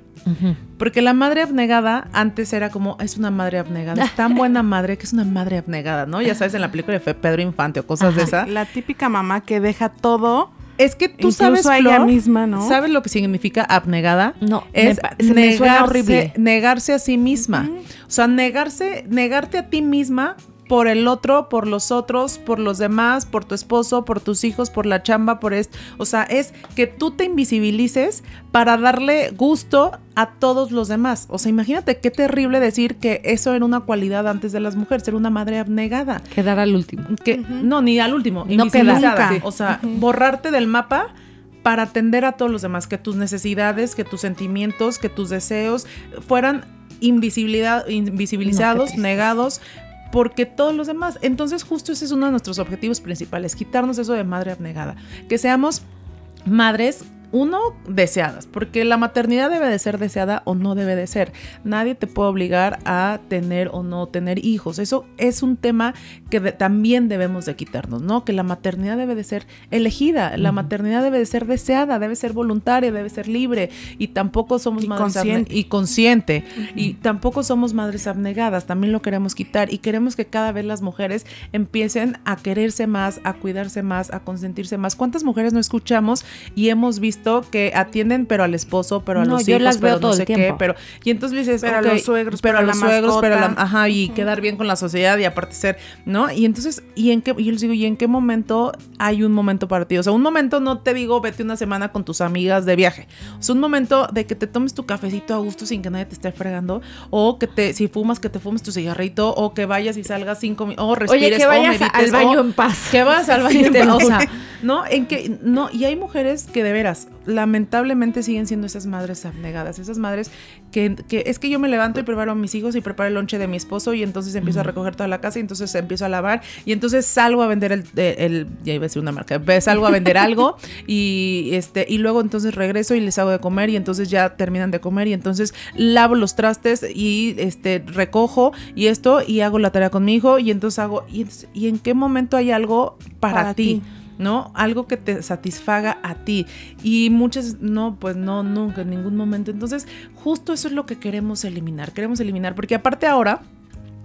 Porque la madre abnegada antes era como, es una madre abnegada, es tan buena madre que es una madre abnegada, ¿no? Ya sabes, en la película de Pedro Infante o cosas de esa. La típica mamá que deja todo. Es que tú sabes, a ella Flo, misma, ¿no? ¿Sabes lo que significa abnegada? No, es me pa- se me suena negarse, horrible. negarse a sí misma. O sea, negarse, negarte a ti misma por el otro, por los otros, por los demás, por tu esposo, por tus hijos, por la chamba, por esto. O sea, es que tú te invisibilices para darle gusto a todos los demás. O sea, imagínate qué terrible decir que eso era una cualidad antes de las mujeres, ser una madre abnegada. Quedar al último. Que, No, ni al último, No invisibilizada. queda. O sea, borrarte del mapa para atender a todos los demás, que tus necesidades, que tus sentimientos, que tus deseos fueran invisibilidad, invisibilizados, No, negados porque todos los demás. Entonces, justo ese es uno de nuestros objetivos principales, quitarnos eso de madre abnegada, que seamos madres uno, deseadas, porque la maternidad debe de ser deseada o no debe de ser. Nadie te puede obligar a tener o no tener hijos. Eso es un tema que de- también debemos de quitarnos, ¿no? Que la maternidad debe de ser elegida, la maternidad debe de ser deseada, debe ser voluntaria, debe ser libre y tampoco somos Y madres consciente. y consciente y tampoco somos madres abnegadas, también lo queremos quitar y queremos que cada vez las mujeres empiecen a quererse más, a cuidarse más, a consentirse más. ¿Cuántas mujeres no escuchamos y hemos visto que atienden pero al esposo, pero a No, los yo hijos, las pero veo no todo el sé qué, tiempo. pero y entonces dices, Pero a los suegros, pero a pero a los la suegros, pero a la, ajá, y quedar bien con la sociedad y aparte ser, ¿no? Y entonces, ¿y en qué, y yo les digo, ¿y en qué momento hay un momento para ti? O sea, un momento no te digo, vete una semana con tus amigas de viaje. O sea, un momento de que te tomes tu cafecito a gusto sin que nadie te esté fregando, o que te, si fumas, que te fumes tu cigarrito, o que vayas y salgas cinco minutos, o respires, Oye, que o vayas medites, al baño o en paz. Que vas al baño Sí, en paz. o sea, ¿No? En que, no, y hay mujeres que de veras, lamentablemente siguen siendo esas madres abnegadas, esas madres que, que es que yo me levanto y preparo a mis hijos y preparo el lonche de mi esposo y entonces empiezo a recoger toda la casa y entonces empiezo a lavar y entonces salgo a vender el, el, el- ya iba a decir una marca, salgo a vender algo y este, y luego entonces regreso y les hago de comer y entonces ya terminan de comer y entonces lavo los trastes y este recojo y esto y hago la tarea con mi hijo y entonces hago, y, ¿y en qué momento hay algo para, Para ti? ti. ¿No? Algo que te satisfaga a ti. Y muchas, no, pues no, nunca, en ningún momento. Entonces, justo eso es lo que queremos eliminar. Queremos eliminar, porque aparte ahora...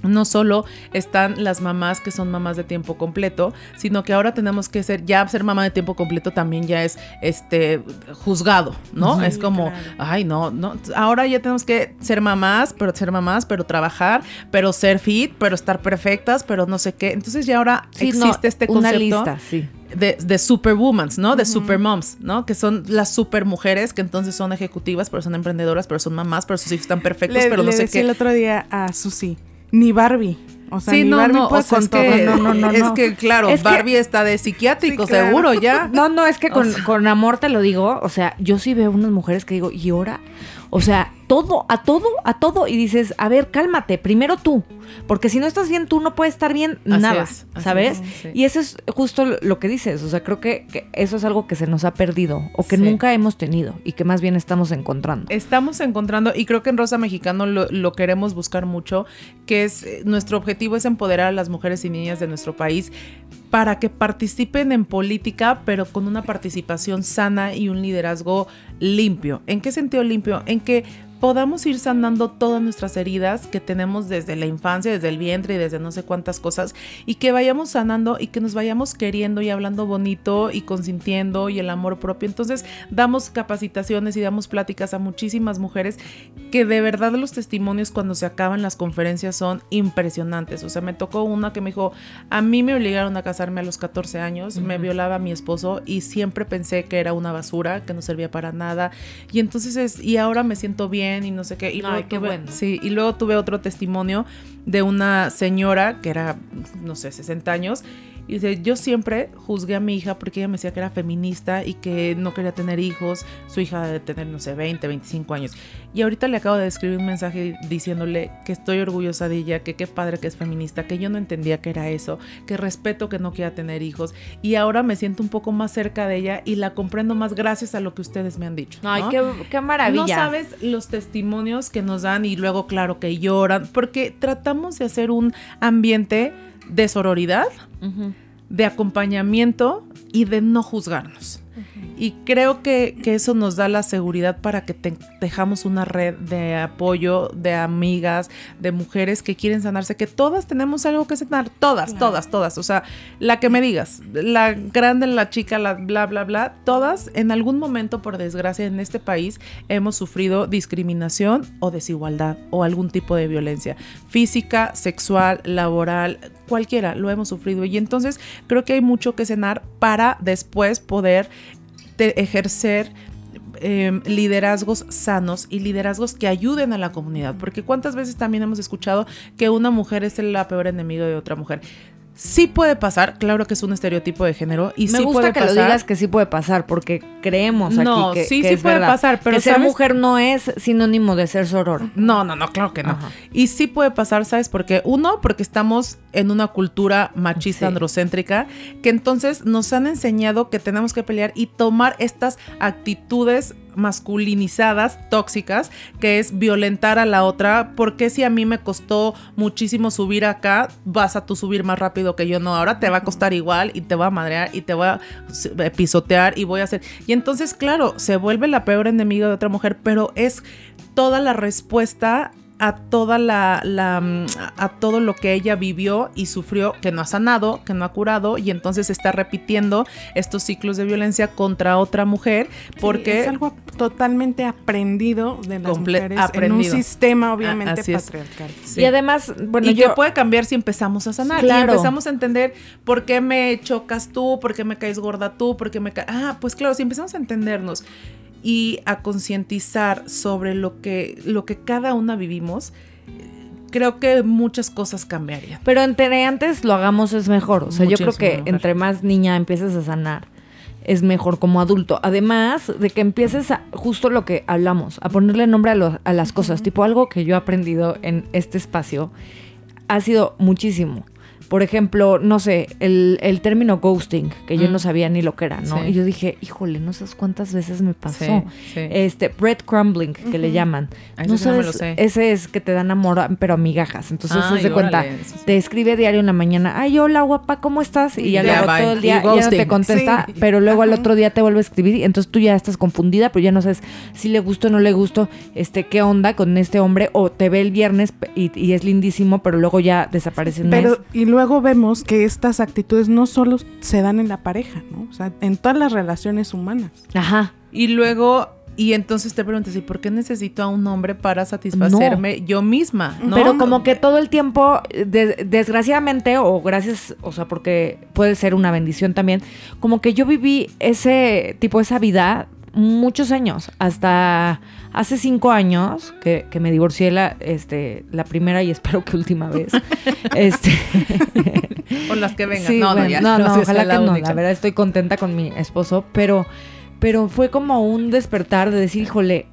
No solo están las mamás que son mamás de tiempo completo, sino que ahora tenemos que ser, ya ser mamá de tiempo completo también ya es este juzgado, ¿no? Sí, es como, claro. ay, no, no, ahora ya tenemos que ser mamás, pero ser mamás, pero trabajar, pero ser fit, pero estar perfectas, pero no sé qué. Entonces ya ahora Sí, no, existe este una concepto lista, sí. De, de superwomans, ¿no? De supermoms, ¿no? Que son las supermujeres que entonces son ejecutivas, pero son emprendedoras, pero son mamás, pero sus hijos están perfectos, Le, pero no le sé decía qué. el otro día a Susi, ni Barbie. O sea, sí, ni no, Barbie no, puede o sea, con es todo. que, No, no, no, es que claro, Es que- Barbie está de psiquiátrico, Sí, claro. seguro, ya. No, no, es que con, con amor te lo digo. O sea, yo sí veo unas mujeres que digo, ¿y ahora? O sea, todo, a todo, a todo. Y dices, a ver, cálmate, primero tú. Porque si no estás bien tú, no puedes estar bien Así nada, es, ¿sabes? es, sí. Y eso es justo lo que dices. O sea, creo que, que eso es algo que se nos ha perdido o que Sí. nunca hemos tenido y que más bien estamos encontrando. Estamos encontrando, y creo que en Rosa Mexicano lo, lo queremos buscar mucho, que es eh, nuestro objetivo es empoderar a las mujeres y niñas de nuestro país para que participen en política, pero con una participación sana y un liderazgo limpio. ¿En qué sentido limpio? En que podamos ir sanando todas nuestras heridas que tenemos desde la infancia, desde el vientre y desde no sé cuántas cosas, y que vayamos sanando y que nos vayamos queriendo y hablando bonito y consintiendo y el amor propio. Entonces damos capacitaciones y damos pláticas a muchísimas mujeres que de verdad los testimonios cuando se acaban las conferencias son impresionantes. O sea, me tocó una que me dijo, a mí me obligaron a casarme a los 14 años, me violaba mi esposo y siempre pensé que era una basura, que no servía para nada. Y entonces es, y ahora me siento bien y no sé qué. Y Ay, luego qué tuve- bueno. Sí, y luego tuve otro testimonio de una señora que era, no sé, 60 años. Y dice, yo siempre juzgué a mi hija porque ella me decía que era feminista y que no quería tener hijos. Su hija debe tener, no sé, 20, 25 años. Y ahorita le acabo de escribir un mensaje diciéndole que estoy orgullosa de ella, que qué padre que es feminista, que yo no entendía que era eso, que respeto que no quiera tener hijos. Y ahora me siento un poco más cerca de ella y la comprendo más gracias a lo que ustedes me han dicho. Ay, ¿no? qué, qué maravilla. No sabes los testimonios que nos dan y luego, claro, que lloran, porque tratamos de hacer un ambiente de sororidad, de acompañamiento y de no juzgarnos. Y creo que, que eso nos da la seguridad para que te- tejamos una red de apoyo, de amigas, de mujeres que quieren sanarse, que todas tenemos algo que sanar, todas, todas, todas. O sea, la que me digas, la grande, la chica, la bla, bla, bla, todas en algún momento, por desgracia, en este país hemos sufrido discriminación o desigualdad o algún tipo de violencia física, sexual, laboral, cualquiera, lo hemos sufrido. Y entonces creo que hay mucho que cenar para después poder ejercer eh, liderazgos sanos y liderazgos que ayuden a la comunidad. Porque cuántas veces también hemos escuchado que una mujer es la peor enemiga de otra mujer. Sí puede pasar, claro que es un estereotipo de género y Me sí gusta puede que pasar. lo digas que sí puede pasar, porque creemos aquí No, que, sí, que sí es puede verdad. pasar, pero que ser mujer no es sinónimo de ser sorora. No, no, no, claro que no. Ajá. Y sí puede pasar, ¿sabes por qué? Uno, porque estamos en una cultura machista, Sí. androcéntrica, que entonces nos han enseñado que tenemos que pelear y tomar estas actitudes masculinizadas, tóxicas, que es violentar a la otra. porque si a mí me costó muchísimo subir acá, vas a tú subir más rápido que yo? No, ahora te va a costar igual y te va a madrear y te voy a eh, pisotear y voy a hacer... Y entonces, claro, se vuelve la peor enemiga de otra mujer, pero es toda la respuesta a toda la, la, mm, a todo lo que ella vivió y sufrió que no ha sanado, que no ha curado y entonces está repitiendo estos ciclos de violencia contra otra mujer porque Sí, es algo totalmente aprendido de las mujeres en aprendido. un sistema obviamente así es. patriarcal. Sí. Y además, bueno, y yo que puede cambiar si empezamos a sanar. Claro. Y empezamos a entender por qué me chocas tú, por qué me caes gorda tú, por qué me caes... Ah, pues claro, si empezamos a entendernos y a concientizar sobre lo que, lo que cada una vivimos, creo que muchas cosas cambiarían. Pero entre antes lo hagamos es mejor. O sea, yo creo que mejor. entre más niña empieces a sanar, es mejor como adulto. Además de que empieces a, justo lo que hablamos, a ponerle nombre a, lo- a las cosas. Tipo algo que yo he aprendido en este espacio ha sido muchísimo. Por ejemplo, no sé, el, el término ghosting, que yo Mm. no sabía ni lo que era, ¿no? Sí. Y yo dije, híjole, no sabes cuántas veces me pasó. Sí, sí. Este, breadcrumbling, que le llaman. Ah, no ese sí no me sabes, lo sé. ese es que te dan amor, a- pero a migajas. Entonces, haz de cuenta, órale, sí, sí. te escribe diario en la mañana, ay, hola, guapa, ¿cómo estás? Y ya Ya, luego bye. todo el Y día ya no te contesta, Sí. pero luego al otro día te vuelve a escribir y entonces tú ya estás confundida, pero ya no sabes si le gustó o no le gustó, este, qué onda con este hombre, o te ve el viernes y, y es lindísimo, pero luego ya desaparece un mes. Pero, y luego vemos que estas actitudes no solo se dan en la pareja, ¿no? O sea, en todas las relaciones humanas. Ajá. Y luego, y entonces te preguntas, ¿y por qué necesito a un hombre para satisfacerme yo misma? ¿no? Pero como que todo el tiempo, de- desgraciadamente, o gracias, o sea, porque puede ser una bendición también, como que yo viví ese tipo, esa vida muchos años, hasta hace cinco años que, que me divorcié la, este, la primera y espero que última vez. este, O las que vengan. Sí, no, no, bueno, ya. no, no, sí, ojalá que es no. única. La verdad estoy contenta con mi esposo, pero, pero fue como un despertar de decir, híjole,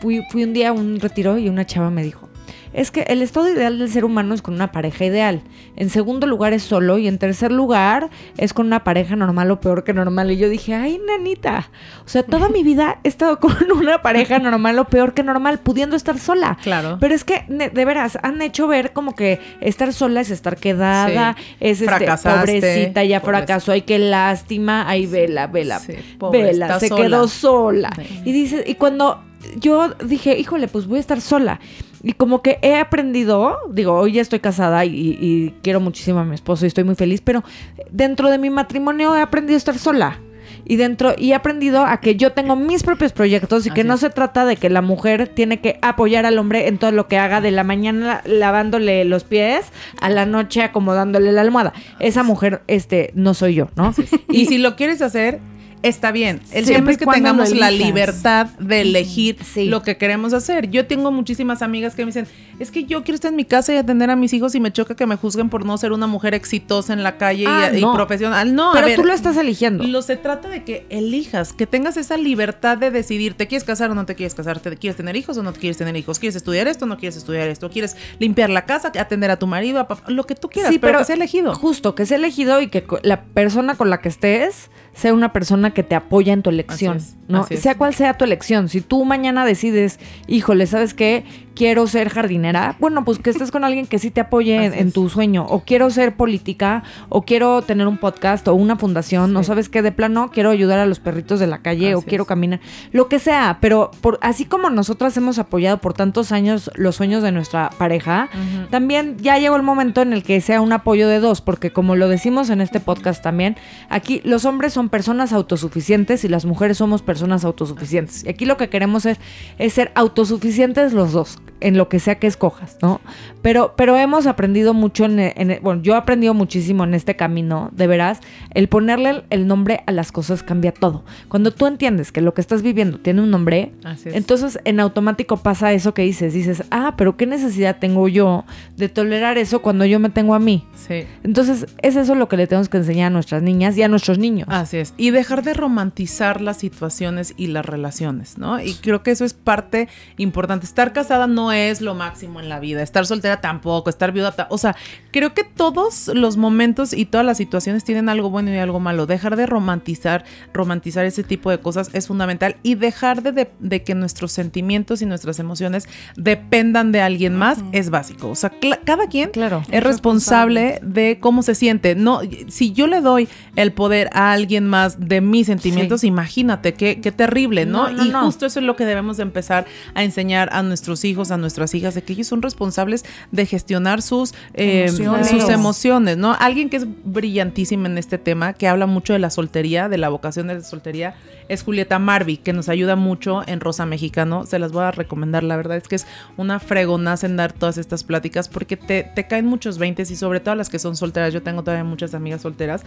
fui, fui un día a un retiro y una chava me dijo, es que el estado ideal del ser humano es con una pareja ideal. En segundo lugar es solo y en tercer lugar es con una pareja normal o peor que normal. Y yo dije, ay, nanita. O sea, toda mi vida he estado con una pareja normal o peor que normal, pudiendo estar sola. Claro. Pero es que, de veras, han hecho ver como que estar sola es estar quedada, Sí. es este, pobrecita, ya fracasó, ay, qué lástima, ay, vela, vela, Sí, pobre, vela, se sola. quedó sola. Sí. Y dice, y cuando yo dije, híjole, pues voy a estar sola. Y como que he aprendido, digo, hoy ya estoy casada y, y quiero muchísimo a mi esposo y estoy muy feliz, pero dentro de mi matrimonio he aprendido a estar sola. Y dentro, y he aprendido a que yo tengo mis propios proyectos y que no es. se trata de que la mujer tiene que apoyar al hombre en todo lo que haga de la mañana lavándole los pies a la noche acomodándole la almohada. Esa mujer, este, no soy yo, ¿no? Y si lo quieres hacer, está bien. El Siempre es que tengamos la libertad de elegir Sí. lo que queremos hacer. Yo tengo muchísimas amigas que me dicen, es que yo quiero estar en mi casa y atender a mis hijos y me choca que me juzguen por no ser una mujer exitosa en la calle y- Ah, y, no. profesional. No, a Pero ver, tú lo estás eligiendo. Lo se trata de que elijas, que tengas esa libertad de decidir, ¿te quieres casar o no te quieres casar? ¿Te quieres tener hijos o no te quieres tener hijos? ¿Quieres estudiar esto o no quieres estudiar esto? ¿Quieres limpiar la casa, atender a tu marido, a papá? lo que tú quieras, Sí, pero, pero que sea elegido. Justo, que sea elegido y que la persona con la que estés ser una persona que te apoya en tu elección, Así es, ¿no? así. Sea cual sea tu elección. Si tú mañana decides, híjole, ¿sabes qué? Quiero ser jardinera. Bueno, pues que estés con alguien que sí te apoye en, tu sueño. O quiero ser política, o quiero tener un podcast, o una fundación, o Sí. sabes qué, de plano quiero ayudar a los perritos de la calle, o quiero es. caminar. Lo que sea, pero por, así como nosotras hemos apoyado por tantos años los sueños de nuestra pareja, también ya llegó el momento en el que sea un apoyo de dos, porque como lo decimos en este podcast también, aquí los hombres son personas autosuficientes y las mujeres somos personas autosuficientes. Y aquí lo que queremos es, es ser autosuficientes los dos, en lo que sea que escojas, ¿no? Pero, pero hemos aprendido mucho en, en- bueno, yo he aprendido muchísimo en este camino, de veras, el ponerle el, el nombre a las cosas cambia todo. Cuando tú entiendes que lo que estás viviendo tiene un nombre, entonces en automático pasa eso que dices, dices, ah, pero ¿qué necesidad tengo yo de tolerar eso cuando yo me tengo a mí? Sí. Entonces es eso lo que le tenemos que enseñar a nuestras niñas y a nuestros niños. Así es. Y dejar de romantizar las situaciones y las relaciones, ¿no? Y creo que eso es parte importante. Estar casada no es lo máximo en la vida. Estar soltera tampoco. Estar viuda. ta- O sea, creo que todos los momentos y todas las situaciones tienen algo bueno y algo malo. Dejar de romantizar, romantizar ese tipo de cosas es fundamental. Y dejar de, de- de que nuestros sentimientos y nuestras emociones dependan de alguien más es básico. O sea, cada quien Claro. es responsable de cómo se siente. No, si yo le doy el poder a alguien más de mis sentimientos, imagínate qué, qué terrible, ¿no? No, no, y no. justo eso es lo que debemos de empezar a enseñar a nuestros hijos, a nuestras hijas, de que ellos son responsables de gestionar sus eh, Emociones. sus emociones, ¿no? Alguien que es brillantísima en este tema, que habla mucho de la soltería, de la vocación de la soltería, es Julieta Marvi, que nos ayuda mucho en Rosa Mexicano. Se las voy a recomendar. La verdad es que es una fregonaza en dar todas estas pláticas porque te, te caen muchos veintes y sobre todo las que son solteras. Yo tengo todavía muchas amigas solteras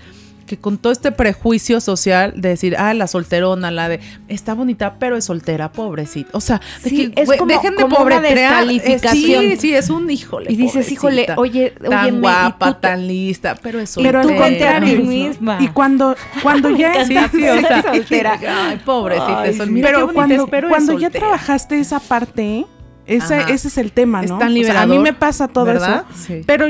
que con todo este prejuicio social de decir, ah, la solterona, la de está bonita, pero es soltera, pobrecita. O sea, de Sí, que, es como- dejen de como una pobretrear. Eh, descalificación. sí, sí, es un híjole. Y dices, híjole, oye, tan óyeme, y guapa, tú tan lista, pero es Pero al soltera. contrario, ti ¿no? misma. Y cuando, cuando ya Sí, sí, o sea, soltera. Ay, pobrecita, Ay, sí. mira pero cuando, es, es cuando ya trabajaste esa parte, ese, ese es el tema, Es ¿no? tan O sea, a mí me pasa todo ¿verdad? eso. Sí. Pero,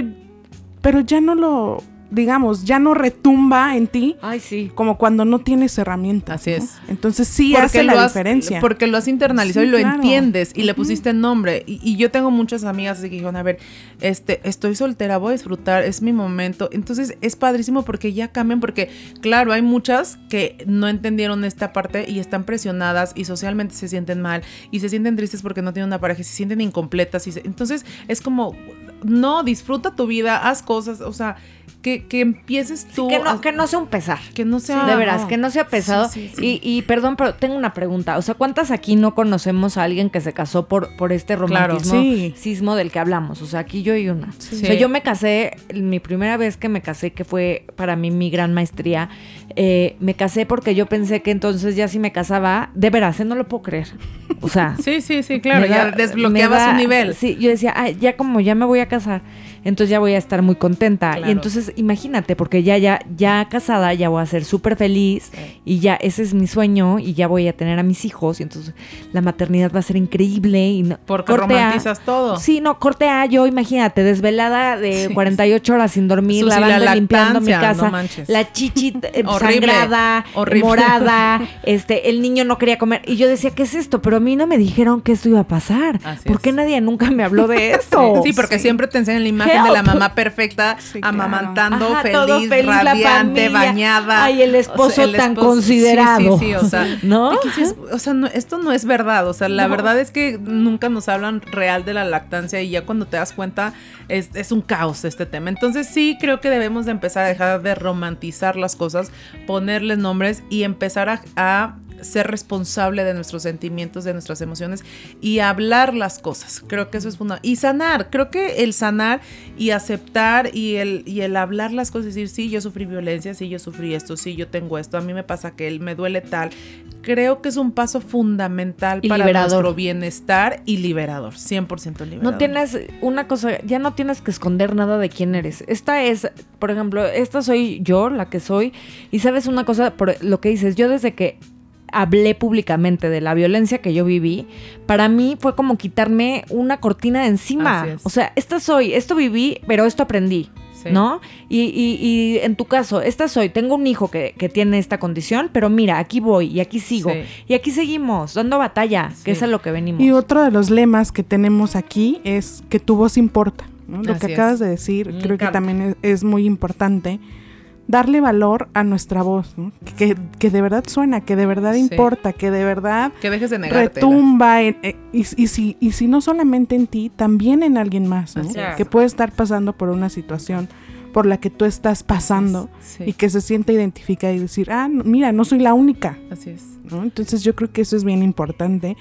pero ya no lo, digamos, ya no retumba en ti Ay, sí. como cuando no tienes herramientas. Así ¿no? es. Entonces sí Porque hace la has- diferencia. Porque lo has internalizado Sí, y lo claro. entiendes y le pusiste nombre. Y, y yo tengo muchas amigas así que dijeron, a ver, este, estoy soltera, voy a disfrutar, es mi momento. Entonces es padrísimo porque ya cambian, porque claro, hay muchas que no entendieron esta parte y están presionadas y socialmente se sienten mal y se sienten tristes porque no tienen una pareja, y se sienten incompletas. Y se- entonces es como, no, disfruta tu vida, haz cosas, o sea, que, que empieces tú. Que no, a- que no sea un pesar. que no sea... de veras, que no sea pesado. Sí, sí, sí. Y, y perdón, pero tengo una pregunta. O sea, ¿cuántas aquí no conocemos a alguien que se casó por, por este Claro, sí. sismo del que hablamos? O sea, aquí yo y una. O sea, yo me casé, mi primera vez que me casé, que fue para mí mi gran maestría, eh, me casé porque yo pensé que entonces ya si me casaba, de veras, ¿eh? no lo puedo creer. O sea, Sí, sí, sí, claro, me ya da- desbloqueabas da- un nivel. Sí, yo decía, "Ay, ya como ya me voy a casar, entonces ya voy a estar muy contenta. Claro. Y entonces imagínate, porque ya, ya, ya casada, ya voy a ser súper feliz y ya ese es mi sueño y ya voy a tener a mis hijos y entonces la maternidad va a ser increíble y no, Porque A- romantizas todo. Sí, no, corte A, yo imagínate, desvelada de Sí. 48 horas sin dormir, Susi, la lavando y limpiando mi casa, no la chichi eh, Horrible, sangrada, horrible. morada, este, el niño no quería comer. Y yo decía, ¿qué es esto? Pero a mí no me dijeron que esto iba a pasar. Así ¿Por qué es. nadie nunca me habló de esto? Sí, porque siempre te enseñan la imagen de la mamá perfecta, Sí, claro. amamantando, Ajá, feliz, todo feliz, radiante, bañada. Ay, el esposo tan considerado. Sí, sí, sí, o sea, ¿No? O sea, no, esto no es verdad, o sea, la No. verdad es que nunca nos hablan real de la lactancia y ya cuando te das cuenta es, es un caos este tema. Entonces sí creo que debemos de empezar a dejar de romantizar las cosas, ponerles nombres y empezar a, a ser responsable de nuestros sentimientos, de nuestras emociones y hablar las cosas. Creo que eso es fundamental. Y sanar, creo que el sanar y aceptar y el, y el hablar las cosas, decir, sí, yo sufrí violencia, sí, yo sufrí esto, sí, yo tengo esto, a mí me pasa que él me duele tal. Creo que es un paso fundamental Y para liberador. nuestro bienestar y liberador, 100% liberador. No tienes una cosa, ya no tienes que esconder nada de quién eres. Esta es, por ejemplo, esta soy yo, la que soy. Y sabes una cosa, por lo que dices, yo desde que hablé públicamente de la violencia que yo viví, para mí fue como quitarme una cortina de encima. O sea, esta soy, esto viví, pero esto aprendí. Sí. ¿no? Y, y- y en tu caso, esta soy, tengo un hijo que, que tiene esta condición, pero mira, aquí voy y aquí sigo. Sí. Y aquí seguimos, dando batalla, Sí. que es a lo que venimos. Y otro de los lemas que tenemos aquí es que tu voz importa. ¿no? Lo Así que es. acabas de decir, Me creo que también es, es muy importante. Darle valor a nuestra voz, ¿no? que, que de verdad suena, que de verdad Sí. importa, que de verdad Que dejes de negarte. retumba en- eh, y, y si, y si no solamente en ti, también en alguien más, ¿no? Que puede estar pasando por una situación por la que tú estás pasando Sí, y que se siente identificada y decir, ah, mira, no soy la única. así es. ¿no? Entonces yo creo que eso es bien importante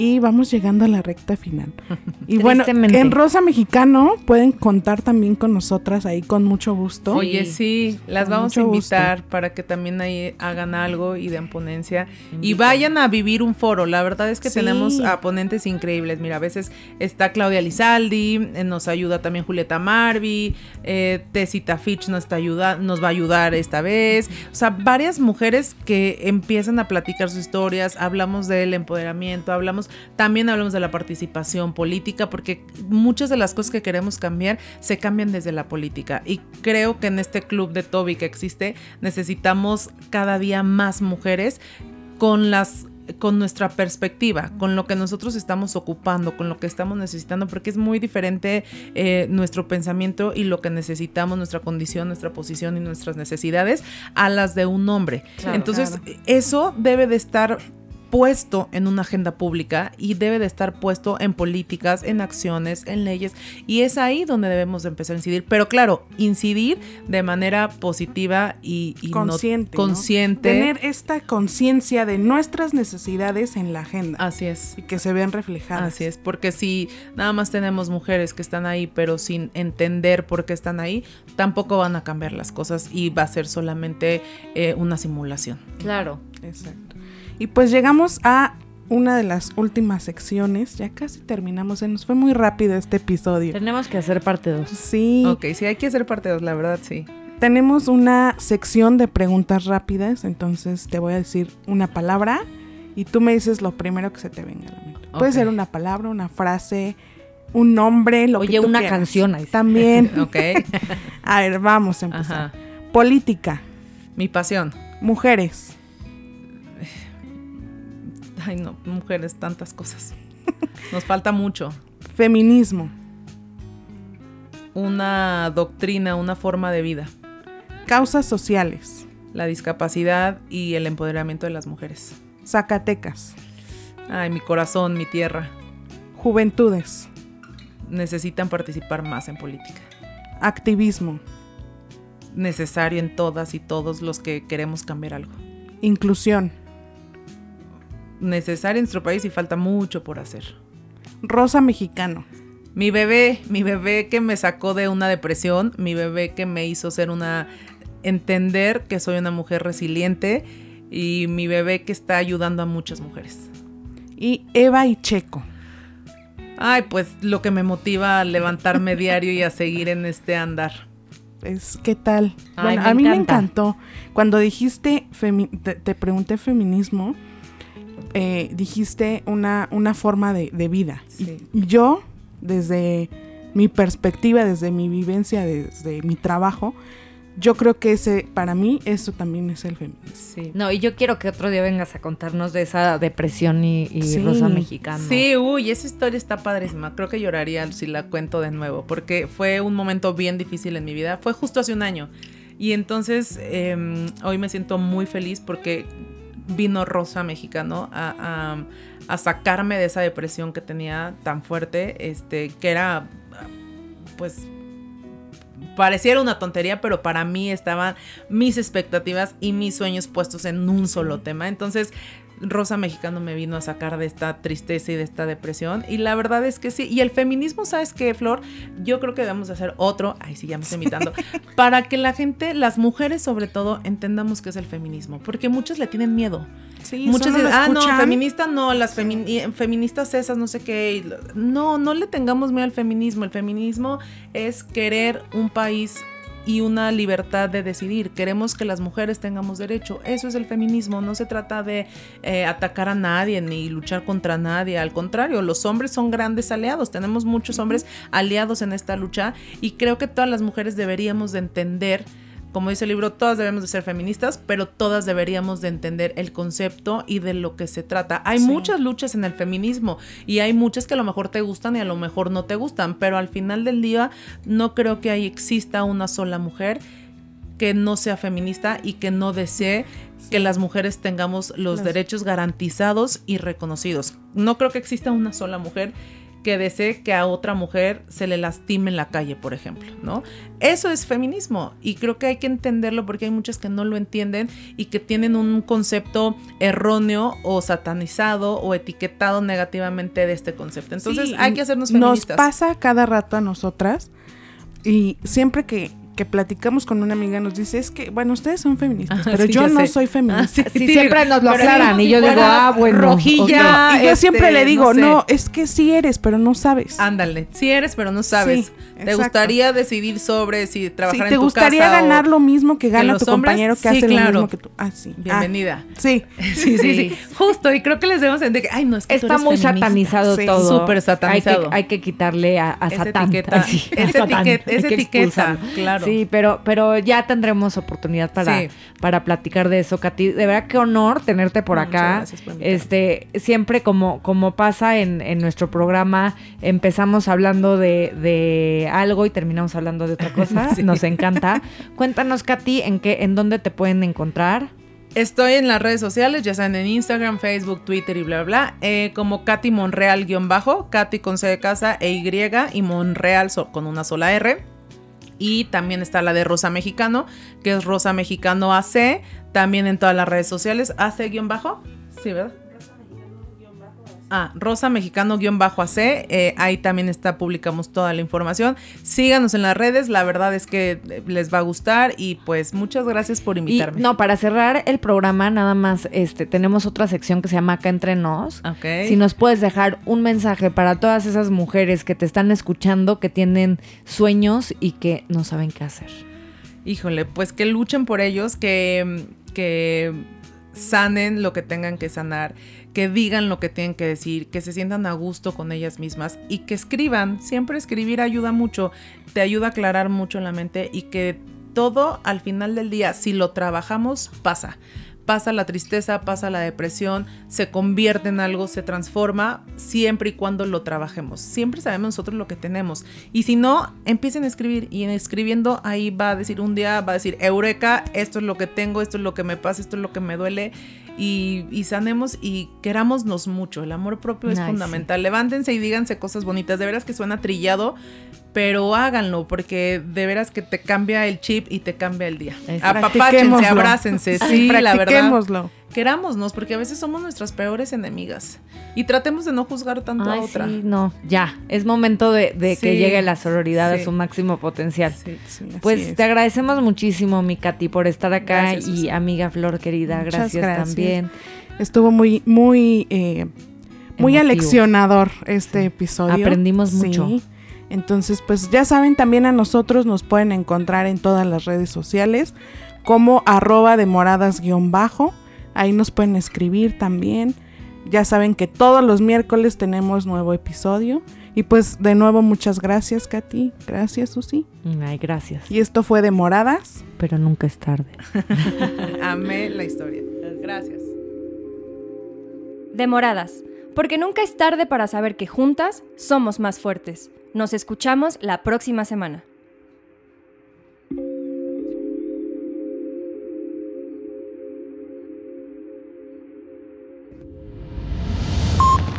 y vamos llegando a la recta final. Y bueno, en Rosa Mexicano pueden contar también con nosotras ahí con mucho gusto. Oye, sí, las Con vamos a gusto. invitar para que también ahí hagan algo y den ponencia y vayan a vivir un foro. La verdad es que Sí. tenemos a ponentes increíbles. Mira, a veces está Claudia Lizaldi, eh, nos ayuda también Julieta Marvi, eh, Tessita Fitch nos, está ayuda, nos va a ayudar esta vez. O sea, varias mujeres que empiezan a platicar sus historias, hablamos del empoderamiento, hablamos, también hablamos de la participación política, porque muchas de las cosas que queremos cambiar se cambian desde la política. Y creo que en este club de Toby que existe, necesitamos cada día más mujeres con las con nuestra perspectiva, con lo que nosotros estamos ocupando, con lo que estamos necesitando, porque es muy diferente eh, nuestro pensamiento y lo que necesitamos, nuestra condición, nuestra posición y nuestras necesidades a las de un hombre. Claro. Entonces, Claro. eso debe de estar puesto en una agenda pública y debe de estar puesto en políticas, en acciones, en leyes y es ahí donde debemos de empezar a incidir, pero claro, incidir de manera positiva y, y no- consciente. ¿no? consciente. Tener esta conciencia de nuestras necesidades en la agenda Así es. y que se vean reflejadas. Así es, porque si nada más tenemos mujeres que están ahí, pero sin entender por qué están ahí, tampoco van a cambiar las cosas y va a ser solamente eh, una simulación. Claro. Exacto. Y pues llegamos a una de las últimas secciones. Ya casi terminamos. Se nos fue muy rápido este episodio. Tenemos que hacer parte 2. Sí. Ok, sí, hay que hacer parte de dos, la verdad, sí. Tenemos una sección de preguntas rápidas. Entonces te voy a decir una palabra y tú me dices lo primero que se te venga a la mente. Puede ser una palabra, una frase, un nombre, lo que Oye, tú una quieras. canción ahí. También. Ok. A ver, vamos a empezar. Ajá. Política, Mi pasión. mujeres, Ay, no, mujeres, tantas cosas. Nos falta mucho. feminismo, Una doctrina, una forma de vida. causas sociales, La discapacidad y el empoderamiento de las mujeres. Zacatecas, Ay, mi corazón, mi tierra. juventudes, Necesitan participar más en política. activismo, Necesario en todas y todos los que queremos cambiar algo. inclusión, Necesario en nuestro país y falta mucho por hacer. rosa mexicano, Mi bebé, mi bebé que me sacó de una depresión, mi bebé que me hizo ser una entender que soy una mujer resiliente y mi bebé que está ayudando a muchas mujeres. y Eva y Checo. Ay, pues lo que me motiva a levantarme diario y a seguir en este andar. Es, ¿Qué tal? Ay, bueno, me a mí me encantó. Cuando dijiste, te, te pregunté feminismo, eh, dijiste una, una forma de, de vida. Y- Sí. Y yo, desde mi perspectiva, desde mi vivencia, desde mi trabajo, yo creo que ese, para mí, eso también es el feminismo. Sí. No, y yo quiero que otro día vengas a contarnos de esa depresión y, y Sí. rosa mexicana. Sí, uy, esa historia está padrísima. Creo que lloraría si la cuento de nuevo, porque fue un momento bien difícil en mi vida. Fue justo hace un año. Y entonces em, hoy me siento muy feliz porque vino Rosa Mexicano a, a- sacarme de esa depresión que tenía tan fuerte, este, que era, pues, pareciera una tontería, pero para mí estaban mis expectativas y mis sueños puestos en un solo tema. Entonces, Rosa Mexicano me vino a sacar de esta tristeza y de esta depresión. Y la verdad es que sí. Y el feminismo, ¿sabes qué, Flor? Yo creo que debemos hacer otro, ay, sí, ya me estoy invitando, para que la gente, las mujeres sobre todo, entendamos qué es el feminismo. Porque muchos le tienen miedo. Sí, Muchas dicen, ah, no, feminista no, las femi- feministas esas, no sé qué. No, no le tengamos miedo al feminismo. El feminismo es querer un país y una libertad de decidir. Queremos que las mujeres tengamos derecho. Eso es el feminismo. No se trata de eh, atacar a nadie ni luchar contra nadie. Al contrario, los hombres son grandes aliados. Tenemos muchos hombres aliados en esta lucha y creo que todas las mujeres deberíamos de entender como dice el libro, todas debemos de ser feministas, pero todas deberíamos de entender el concepto y de lo que se trata. Hay muchas luchas en el feminismo y hay muchas que a lo mejor te gustan y a lo mejor no te gustan, pero al final del día no creo que ahí exista una sola mujer que no sea feminista y que no desee que las mujeres tengamos los derechos garantizados y reconocidos. No creo que exista una sola mujer que desee que a otra mujer se le lastime en la calle, por ejemplo, ¿no? Eso es feminismo y creo que hay que entenderlo porque hay muchas que no lo entienden y que tienen un concepto erróneo o satanizado o etiquetado negativamente de este concepto. Entonces hay que hacernos feministas. Nos pasa cada rato a nosotras y siempre que que platicamos con una amiga nos dice, es que, bueno, ustedes son feministas, pero yo no soy feminista. sí, siempre nos lo aclaran y yo digo, ah, bueno. Rojilla. Y yo siempre le digo, no, es que sí eres, pero no sabes. Ándale, sí eres, pero no sabes. ¿Te gustaría decidir sobre si trabajar en tu ¿Te gustaría ganar lo mismo que gana tu compañero que hace lo mismo que tú? Ah, sí. Bienvenida. sí. sí. Sí, sí, Justo, y creo que les debemos entender que, ay, no, es que Está muy satanizado todo. Súper satanizado. Hay que, hay que quitarle a, a Satán. Etiqueta, esa etiqueta, esa etiqueta, claro. Sí, pero, pero ya tendremos oportunidad para, para platicar de eso, Katy. De verdad, qué honor tenerte por acá. Por este, siempre como, como pasa en, en nuestro programa, empezamos hablando de, de, algo y terminamos hablando de otra cosa. sí. Nos encanta. Cuéntanos, Katy, en qué, en dónde te pueden encontrar. Estoy en las redes sociales, ya saben, en Instagram, Facebook, Twitter y bla, bla, eh, como Katy Monreal guion bajo, Katy con C de casa e Y y Monreal so, con una sola R. Y también está la de Rosa Mexicano, que es Rosa Mexicano AC, también en todas las redes sociales, AC guion bajo, sí, ¿verdad? Ah, Rosa Mexicano-AC. Eh, ahí también está, publicamos toda la información. Síganos en las redes, la verdad es que les va a gustar y pues muchas gracias por invitarme. Y, no, para cerrar el programa, nada más, este, tenemos otra sección que se llama Acá Entre Nos. Ok. Si nos puedes dejar un mensaje para todas esas mujeres que te están escuchando, que tienen sueños y que no saben qué hacer. Híjole, pues que luchen por ellos, que, que sanen lo que tengan que sanar, que digan lo que tienen que decir, que se sientan a gusto con ellas mismas y que escriban. Siempre escribir ayuda mucho, te ayuda a aclarar mucho la mente y que todo al final del día, si lo trabajamos, pasa. Pasa la tristeza, pasa la depresión, se convierte en algo, se transforma, siempre y cuando lo trabajemos. Siempre sabemos nosotros lo que tenemos. Y si no, empiecen a escribir. Y en escribiendo ahí va a decir un día, va a decir, Eureka, esto es lo que tengo, esto es lo que me pasa, esto es lo que me duele y, y, sanemos y querámonos mucho. El amor propio es fundamental. Levántense y díganse cosas bonitas. De veras que suena trillado, pero háganlo porque de veras que te cambia el chip y te cambia el día. Apapáchense, abrácense, sí, la verdad. Querámonos porque a veces somos nuestras peores enemigas y tratemos de no juzgar tanto Ay, a otra. sí, no, ya. Es momento de, de que llegue la sororidad sí. a su máximo potencial. Sí. Pues es. te agradecemos muchísimo, mi Katy, por estar acá Gracias, y amiga Flor querida, gracias, gracias. también. Estuvo muy, muy, eh, muy aleccionador este episodio. Aprendimos mucho. Entonces, pues ya saben, también a nosotros nos pueden encontrar en todas las redes sociales como arroba de moradas guion bajo. Ahí nos pueden escribir también. Ya saben que todos los miércoles tenemos nuevo episodio. Y pues de nuevo muchas gracias, Katy. Gracias, Susi. Ay, gracias. Y esto fue de Moradas. Pero nunca es tarde. Amé la historia. Gracias. Demoradas, porque nunca es tarde para saber que juntas somos más fuertes. Nos escuchamos la próxima semana.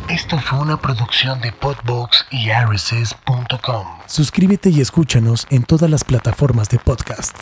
Esto fue una producción de Podbox y RSS.com. Suscríbete y escúchanos en todas las plataformas de podcast.